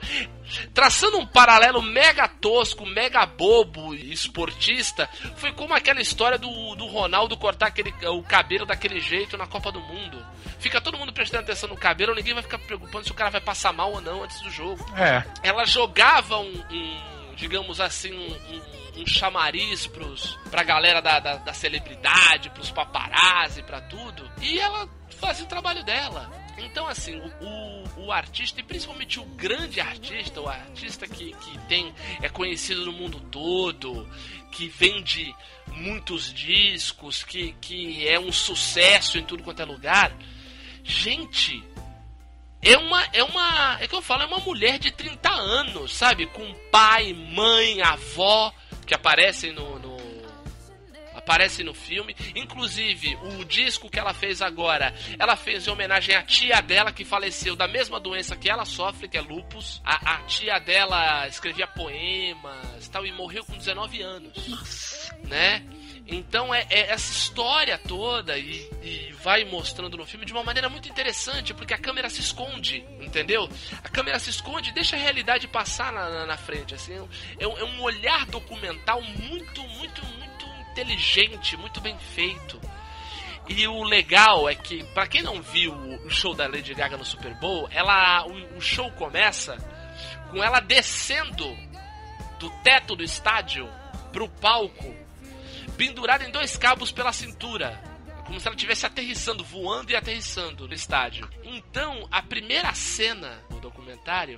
Traçando um paralelo mega tosco, mega bobo esportista, foi como aquela história do, do Ronaldo cortar aquele, o cabelo daquele jeito na Copa do Mundo. Fica todo mundo prestando atenção no cabelo, ninguém vai ficar preocupando se o cara vai passar mal ou não antes do jogo. É. Ela jogava um, um digamos assim, um, um, um chamariz pros, pra galera da, da, da celebridade, pros paparazzi, pra tudo. E ela fazia o trabalho dela. Então, assim, o, o, o, artista, e principalmente o grande artista, o artista que, que tem é conhecido no mundo todo, que vende muitos discos, que, que é um sucesso em tudo quanto é lugar. Gente, é uma. É uma. É que eu falo, é uma mulher de 30 anos, sabe? Com pai, mãe, avó, que aparecem no, no aparece no filme. Inclusive, o disco que ela fez agora, ela fez em homenagem à tia dela que faleceu da mesma doença que ela sofre, que é lupus. A, a tia dela escrevia poemas tal, e morreu com 19 anos. Né? Então é, é, essa história toda e, e, vai mostrando no filme de uma maneira muito interessante, porque a câmera se esconde, entendeu? A câmera se esconde e deixa a realidade passar na, na, na frente. Assim, é, é um olhar documental muito, muito, muito inteligente, muito bem feito. E o legal é que, para quem não viu o show da Lady Gaga no Super Bowl, ela, o, o show começa com ela descendo do teto do estádio pro palco, pendurada em dois cabos pela cintura, como se ela estivesse aterrissando, voando e aterrissando no estádio. Então, a primeira cena do documentário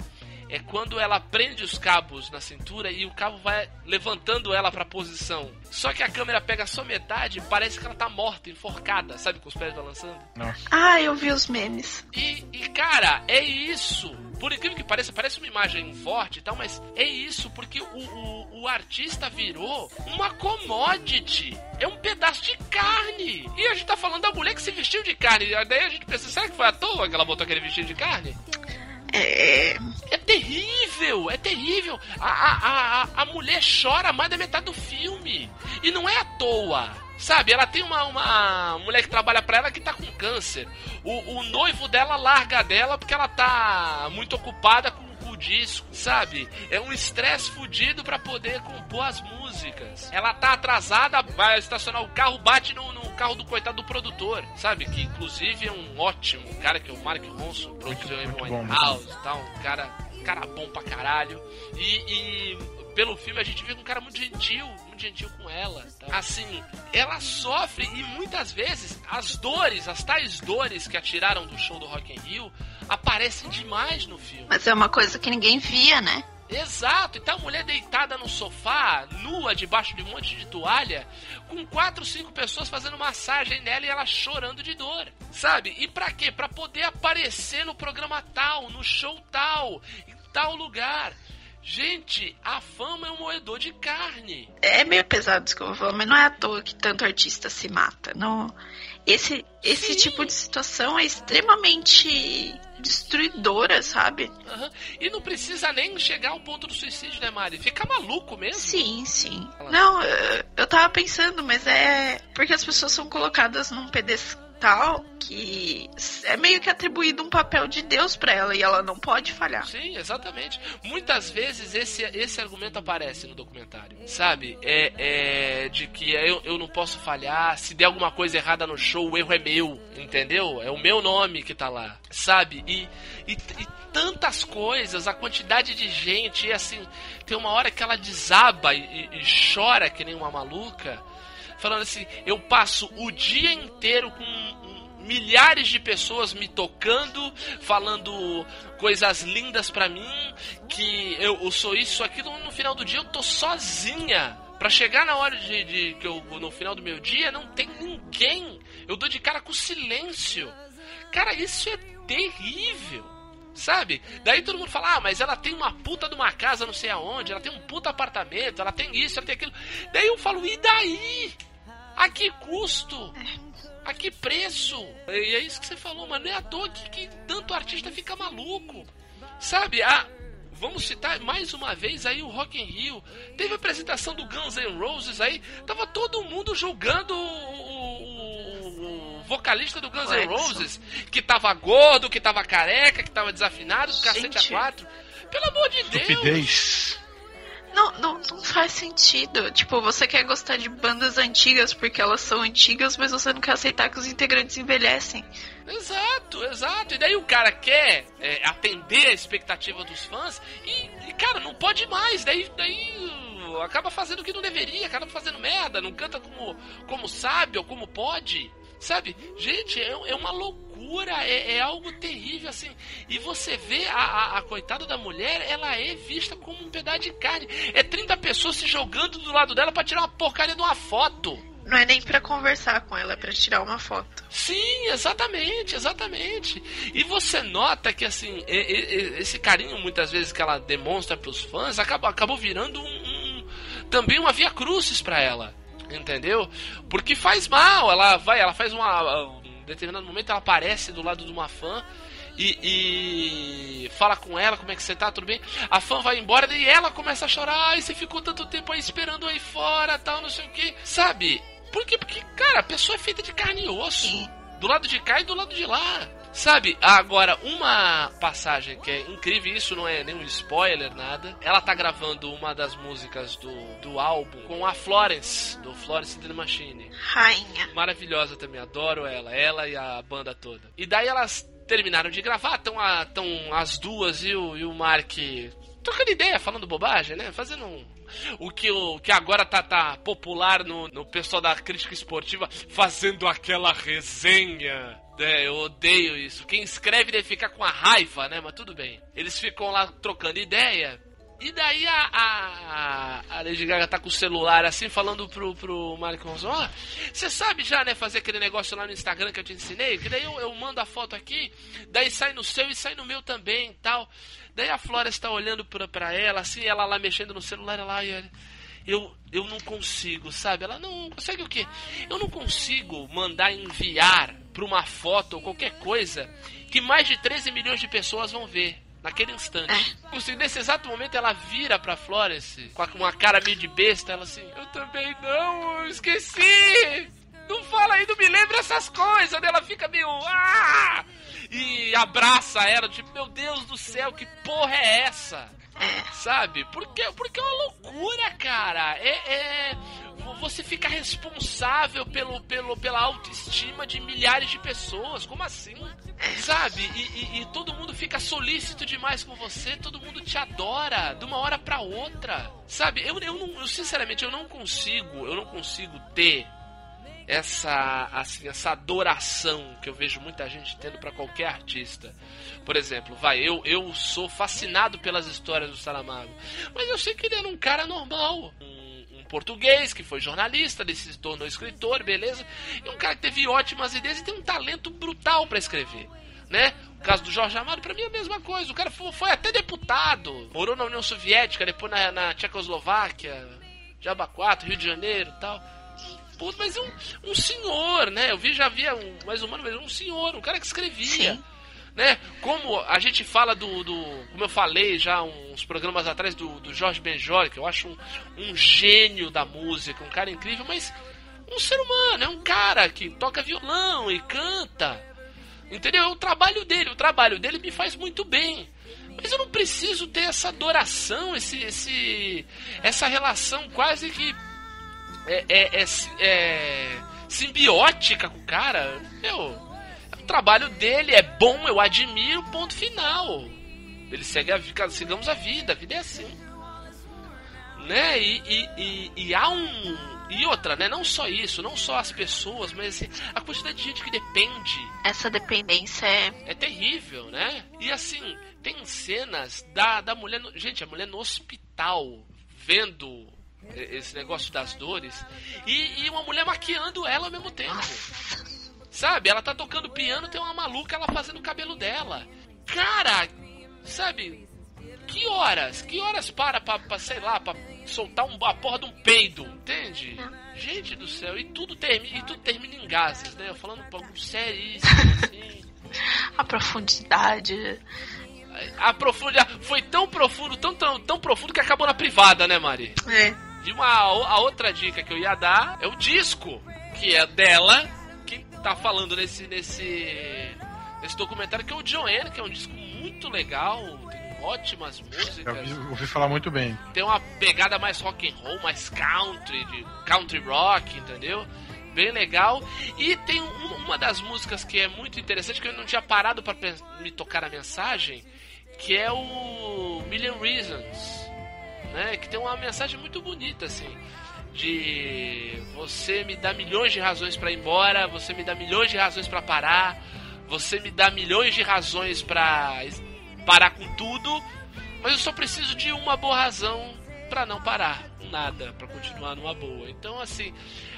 é quando ela prende os cabos na cintura e o cabo vai levantando ela pra posição. Só que a câmera pega só metade e parece que ela tá morta, enforcada, sabe? Com os pés balançando. Nossa. Ah, eu vi os memes. E, e, cara, é isso. Por incrível que pareça, parece uma imagem forte e tal, mas é isso, porque o, o, o artista virou uma commodity. É um pedaço de carne. E a gente tá falando da mulher que se vestiu de carne. Daí a gente pensa, será que foi à toa que ela botou aquele vestido de carne? É. É terrível, é terrível. A, a, a, a mulher chora mais da metade do filme. E não é à toa. Sabe, ela tem uma, uma mulher que trabalha pra ela que tá com câncer. O, o noivo dela larga dela porque ela tá muito ocupada com o disco, sabe? É um estresse fudido para poder compor as músicas. Ela tá atrasada, vai estacionar o carro, bate no, no carro do coitado do produtor, sabe? Que inclusive é um ótimo cara que é o Mark Ronson, produziu Amy House e tal, um cara, cara bom pra caralho. E, e pelo filme a gente vê um cara muito gentil, muito gentil com ela. Tá? Assim, ela sofre e muitas vezes as dores, as tais dores que a tiraram do show do Rock in Rio aparecem demais no filme. Mas é uma coisa que ninguém via, né? Exato, então a mulher deitada no sofá, nua, debaixo de um monte de toalha, com quatro, cinco pessoas fazendo massagem nela e ela chorando de dor, sabe? E pra quê? Pra poder aparecer no programa tal, no show tal, em tal lugar. Gente, a fama é um moedor de carne. É meio pesado isso que eu vou falar, mas não é à toa que tanto artista se mata. Não, esse, esse tipo de situação é extremamente destruidora, sabe? Uhum. E não precisa nem chegar ao ponto do suicídio, né, Mari? Fica maluco mesmo. Sim, sim. Não, eu tava pensando, mas é porque as pessoas são colocadas num pedestal tal que é meio que atribuído um papel de Deus para ela e ela não pode falhar. Sim, exatamente. Muitas vezes esse, esse argumento aparece no documentário, sabe? É, é de que eu, eu não posso falhar, se der alguma coisa errada no show, o erro é meu, entendeu? É o meu nome que tá lá, sabe? E, e, e tantas coisas, a quantidade de gente, e assim, tem uma hora que ela desaba e, e chora que nem uma maluca falando assim: eu passo o dia inteiro com milhares de pessoas me tocando, falando coisas lindas para mim, que eu, eu, sou isso, aquilo. No final do dia eu tô sozinha Pra chegar na hora de, de que eu no final do meu dia não tem ninguém. Eu dou de cara com silêncio. Cara, isso é terrível. Sabe? Daí todo mundo fala: "Ah, mas ela tem uma puta de uma casa não sei aonde, ela tem um puta apartamento, ela tem isso, ela tem aquilo". Daí eu falo: "E daí? A que custo?" A que preço? E é isso que você falou, mano. É à toa que, que tanto artista fica maluco. Sabe? Ah, vamos citar mais uma vez aí o Rock in Rio. Teve a apresentação do Guns N' Roses aí. Tava todo mundo julgando o, o- o vocalista do Guns N'. Roses. Que tava gordo, que tava careca, que tava desafinado, do cacete a Gente. quatro. Pelo amor de Deus. Estupidez. Não, não, não faz sentido. Tipo, você quer gostar de bandas antigas porque elas são antigas, mas você não quer aceitar que os integrantes envelhecem. Exato, exato. E daí o cara quer é, atender a expectativa dos fãs e, e, cara, não pode mais. Daí, daí uh, acaba fazendo o que não deveria, acaba fazendo merda, não canta como, como sabe ou como pode. Sabe? Gente, é, é uma loucura, é, é algo terrível, assim. E você vê a, a, a coitada da mulher, ela é vista como um pedaço de carne. É 30 pessoas se jogando do lado dela pra tirar uma porcaria de uma foto. Não é nem pra conversar com ela, é pra tirar uma foto. Sim, exatamente, exatamente. E você nota que assim, esse carinho muitas vezes que ela demonstra pros fãs acabou, acabou virando um, um- também uma via crucis pra ela. Entendeu? Porque faz mal, ela vai, ela faz uma. Em determinado momento ela aparece do lado de uma fã e, e fala com ela como é que você tá, tudo bem? A fã vai embora e ela começa a chorar. Ai, você ficou tanto tempo aí esperando aí fora, tal, não sei o que. Sabe? Por quê? Porque, cara, a pessoa é feita de carne e osso. Do lado de cá e do lado de lá. Sabe? Agora, uma passagem que é incrível, isso não é nenhum spoiler, nada. Ela tá gravando uma das músicas do, do álbum com a Florence, do Florence and the Machine Rainha. maravilhosa também, adoro ela, ela e a banda toda. E daí elas terminaram de gravar, estão tão as duas e o, e o Mark trocando ideia, falando bobagem, né? Fazendo um, o que, o que agora tá, tá popular no, no pessoal da crítica esportiva, fazendo aquela resenha. É, eu odeio isso. Quem escreve deve ficar com a raiva, né? Mas tudo bem. Eles ficam lá trocando ideia. E daí a, a, a Lady Gaga tá com o celular assim, falando pro, pro Mark Ronson, ó, você sabe já, né, fazer aquele negócio lá no Instagram que eu te ensinei? Que daí eu, eu mando a foto aqui, daí sai no seu e sai no meu também e tal. Daí a Flora está olhando pra, pra ela, assim, ela lá mexendo no celular, ela, "Ai, eu, eu não consigo, sabe? Ela não consegue o quê? Eu não consigo mandar enviar pra uma foto ou qualquer coisa que mais de 13 milhões de pessoas vão ver naquele instante. Assim, nesse exato momento ela vira pra Florence com uma cara meio de besta, ela assim, eu também não, eu esqueci! Não fala aí, não me lembra essas coisas, né? Ela fica meio. Ah! E abraça ela, tipo, meu Deus do céu, que porra é essa? Sabe? Porque, porque é uma loucura, cara. É, é- Você fica responsável pelo, pelo, pela autoestima de milhares de pessoas. Como assim? Sabe? E, e- e todo mundo fica solícito demais com você, todo mundo te adora de uma hora pra outra. Sabe? Eu, eu, não, eu sinceramente eu não consigo, eu não consigo ter essa assim essa adoração que eu vejo muita gente tendo pra qualquer artista. Por exemplo, vai, eu eu sou fascinado pelas histórias do Saramago, mas eu sei que ele era um cara normal, um, português que foi jornalista, ele se tornou escritor, beleza? E um cara que teve ótimas ideias e tem um talento brutal pra escrever. Né? O caso do Jorge Amado, pra mim é a mesma coisa. O cara foi, foi até deputado, morou na União Soviética, depois na, na Tchecoslováquia, Jaba 4, Rio de Janeiro tal. Pô, mas um, um senhor, né? Eu vi, já havia um, mais humano, mas um senhor, um cara que escrevia. Sim. Né? Como a gente fala do, do. Como eu falei já uns programas atrás do, do Jorge Benjol, que eu acho um, um gênio da música, um cara incrível, mas um ser humano, é um cara que toca violão e canta. Entendeu? É o trabalho dele, o trabalho dele me faz muito bem. Mas eu não preciso ter essa adoração, esse, esse, essa relação quase que é, é- é é simbiótica com o cara. Meu, o trabalho dele é bom, eu admiro, ponto final. Ele segue a vida, sigamos a vida, a vida é assim. Né? E, e, e, e há um. E outra, né? Não só isso, não só as pessoas, mas assim, a quantidade de gente que depende Essa dependência é. é terrível, né? E assim, tem cenas da, da mulher. No, gente, a mulher no hospital, vendo esse negócio das dores, e, e uma mulher maquiando ela ao mesmo tempo. Sabe? Ela tá tocando piano, tem uma maluca ela fazendo o cabelo dela. Cara, sabe? Que horas? Que horas para pra, pra sei lá, pra soltar um, a porra de um peido, entende? Gente do céu, e tudo termina, e tudo termina em gases, né? Eu falando um pouco seríssimo, assim. A profundidade. A profundidade foi tão profundo, tão, tão, tão profundo que acabou na privada, né, Mari? É. E uma, a outra dica que eu ia dar é o disco, que é dela, que tá falando nesse, nesse, nesse documentário, que é o Joanne, que é um disco muito legal, tem ótimas músicas. Eu ouvi, ouvi falar muito bem. Tem uma pegada mais rock and roll, mais country, de country rock, entendeu? Bem legal. E tem um- uma das músicas que é muito interessante, que eu não tinha parado para me tocar a mensagem, que é o Million Reasons, né? Que tem uma mensagem muito bonita, assim. De você me dá milhões de razões para ir embora, você me dá milhões de razões para parar, você me dá milhões de razões para parar com tudo, mas eu só preciso de uma boa razão pra não parar nada, pra continuar numa boa. Então, assim,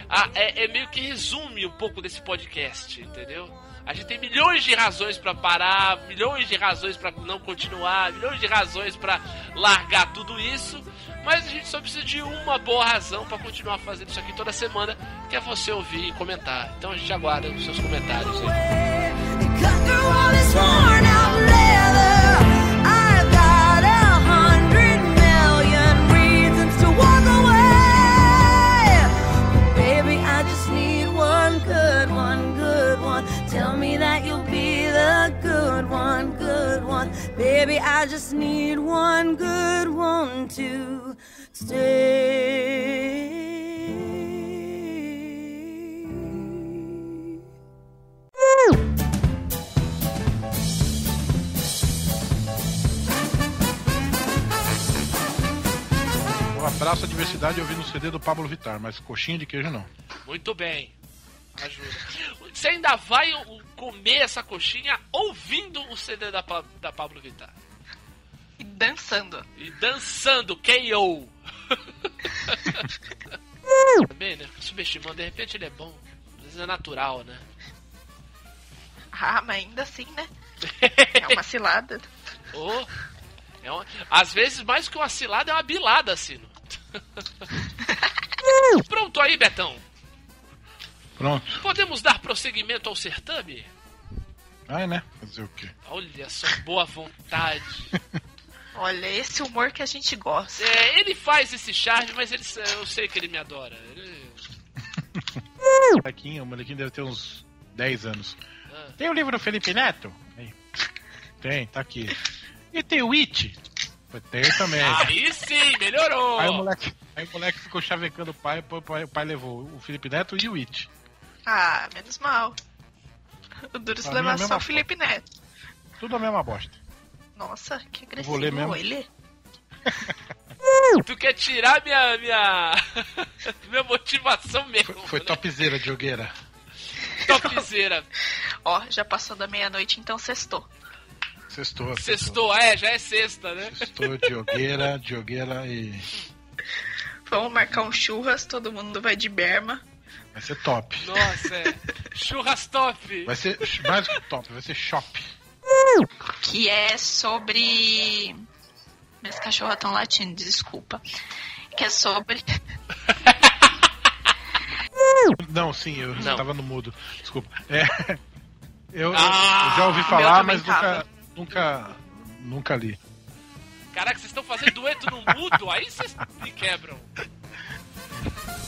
a- é, é meio que resume um pouco desse podcast, entendeu? A gente tem milhões de razões pra parar, milhões de razões pra não continuar, milhões de razões pra largar tudo isso, mas a gente só precisa de uma boa razão pra continuar fazendo isso aqui toda semana, que é você ouvir e comentar. Então a gente aguarda os seus comentários aí. Tell me that you'll be the good one, good one. Baby, I just need one good one to stay. Eu abraço a diversidade ouvindo o CD do Pablo Vittar, mas coxinha de queijo não. Muito bem. Ajuda. Você ainda vai comer essa coxinha ouvindo o CD da, Pa- da Pablo Vittar. E dançando. E dançando KO. Também, né? Subestimando, de repente ele é bom. Às vezes é natural, né? Ah, mas ainda assim, né? É uma cilada. Ou. É uma- Às vezes, mais que uma cilada, é uma bilada, Sino. Pronto aí, Betão. Pronto. Podemos dar prosseguimento ao certame? Ai, né? Fazer o quê? Olha só, boa vontade. Olha, esse humor que a gente gosta. É, ele faz esse charme, mas ele, eu sei que ele me adora. Ele- Molequinho, o molequinho deve ter uns 10 anos. Ah. Tem o livro do Felipe Neto? Tem. Tem, tá aqui. E tem o It? Tem também. Aí sim, melhorou. Aí o moleque, aí o moleque ficou chavecando o pai, o pai, o pai levou o Felipe Neto e o It. Ah, menos mal. O duro se é levar mesma só o Felipe Neto. Tudo a mesma bosta. Nossa, que agressivo Vou ler mesmo. ele. Tu quer tirar minha minha minha motivação mesmo? Foi, foi né? topzera, Diogueira. Topzera. Ó, já passou da meia-noite, então sextou. Sextou. Sextou, é, já é sexta, né? Sextou, Diogueira, Diogueira e. Vamos marcar um churras, todo mundo vai de berma. Vai ser top. Nossa, é. Churras top. Vai ser mais que top, vai ser shop. Que é sobre. Minhas cachorras estão latindo, desculpa. Que é sobre. Não, sim, eu Não. tava no mudo. Desculpa. É, eu, Ah, eu já ouvi falar, mas tava. nunca, nunca, nunca li. Caraca, vocês estão fazendo dueto no mudo? Aí vocês me quebram.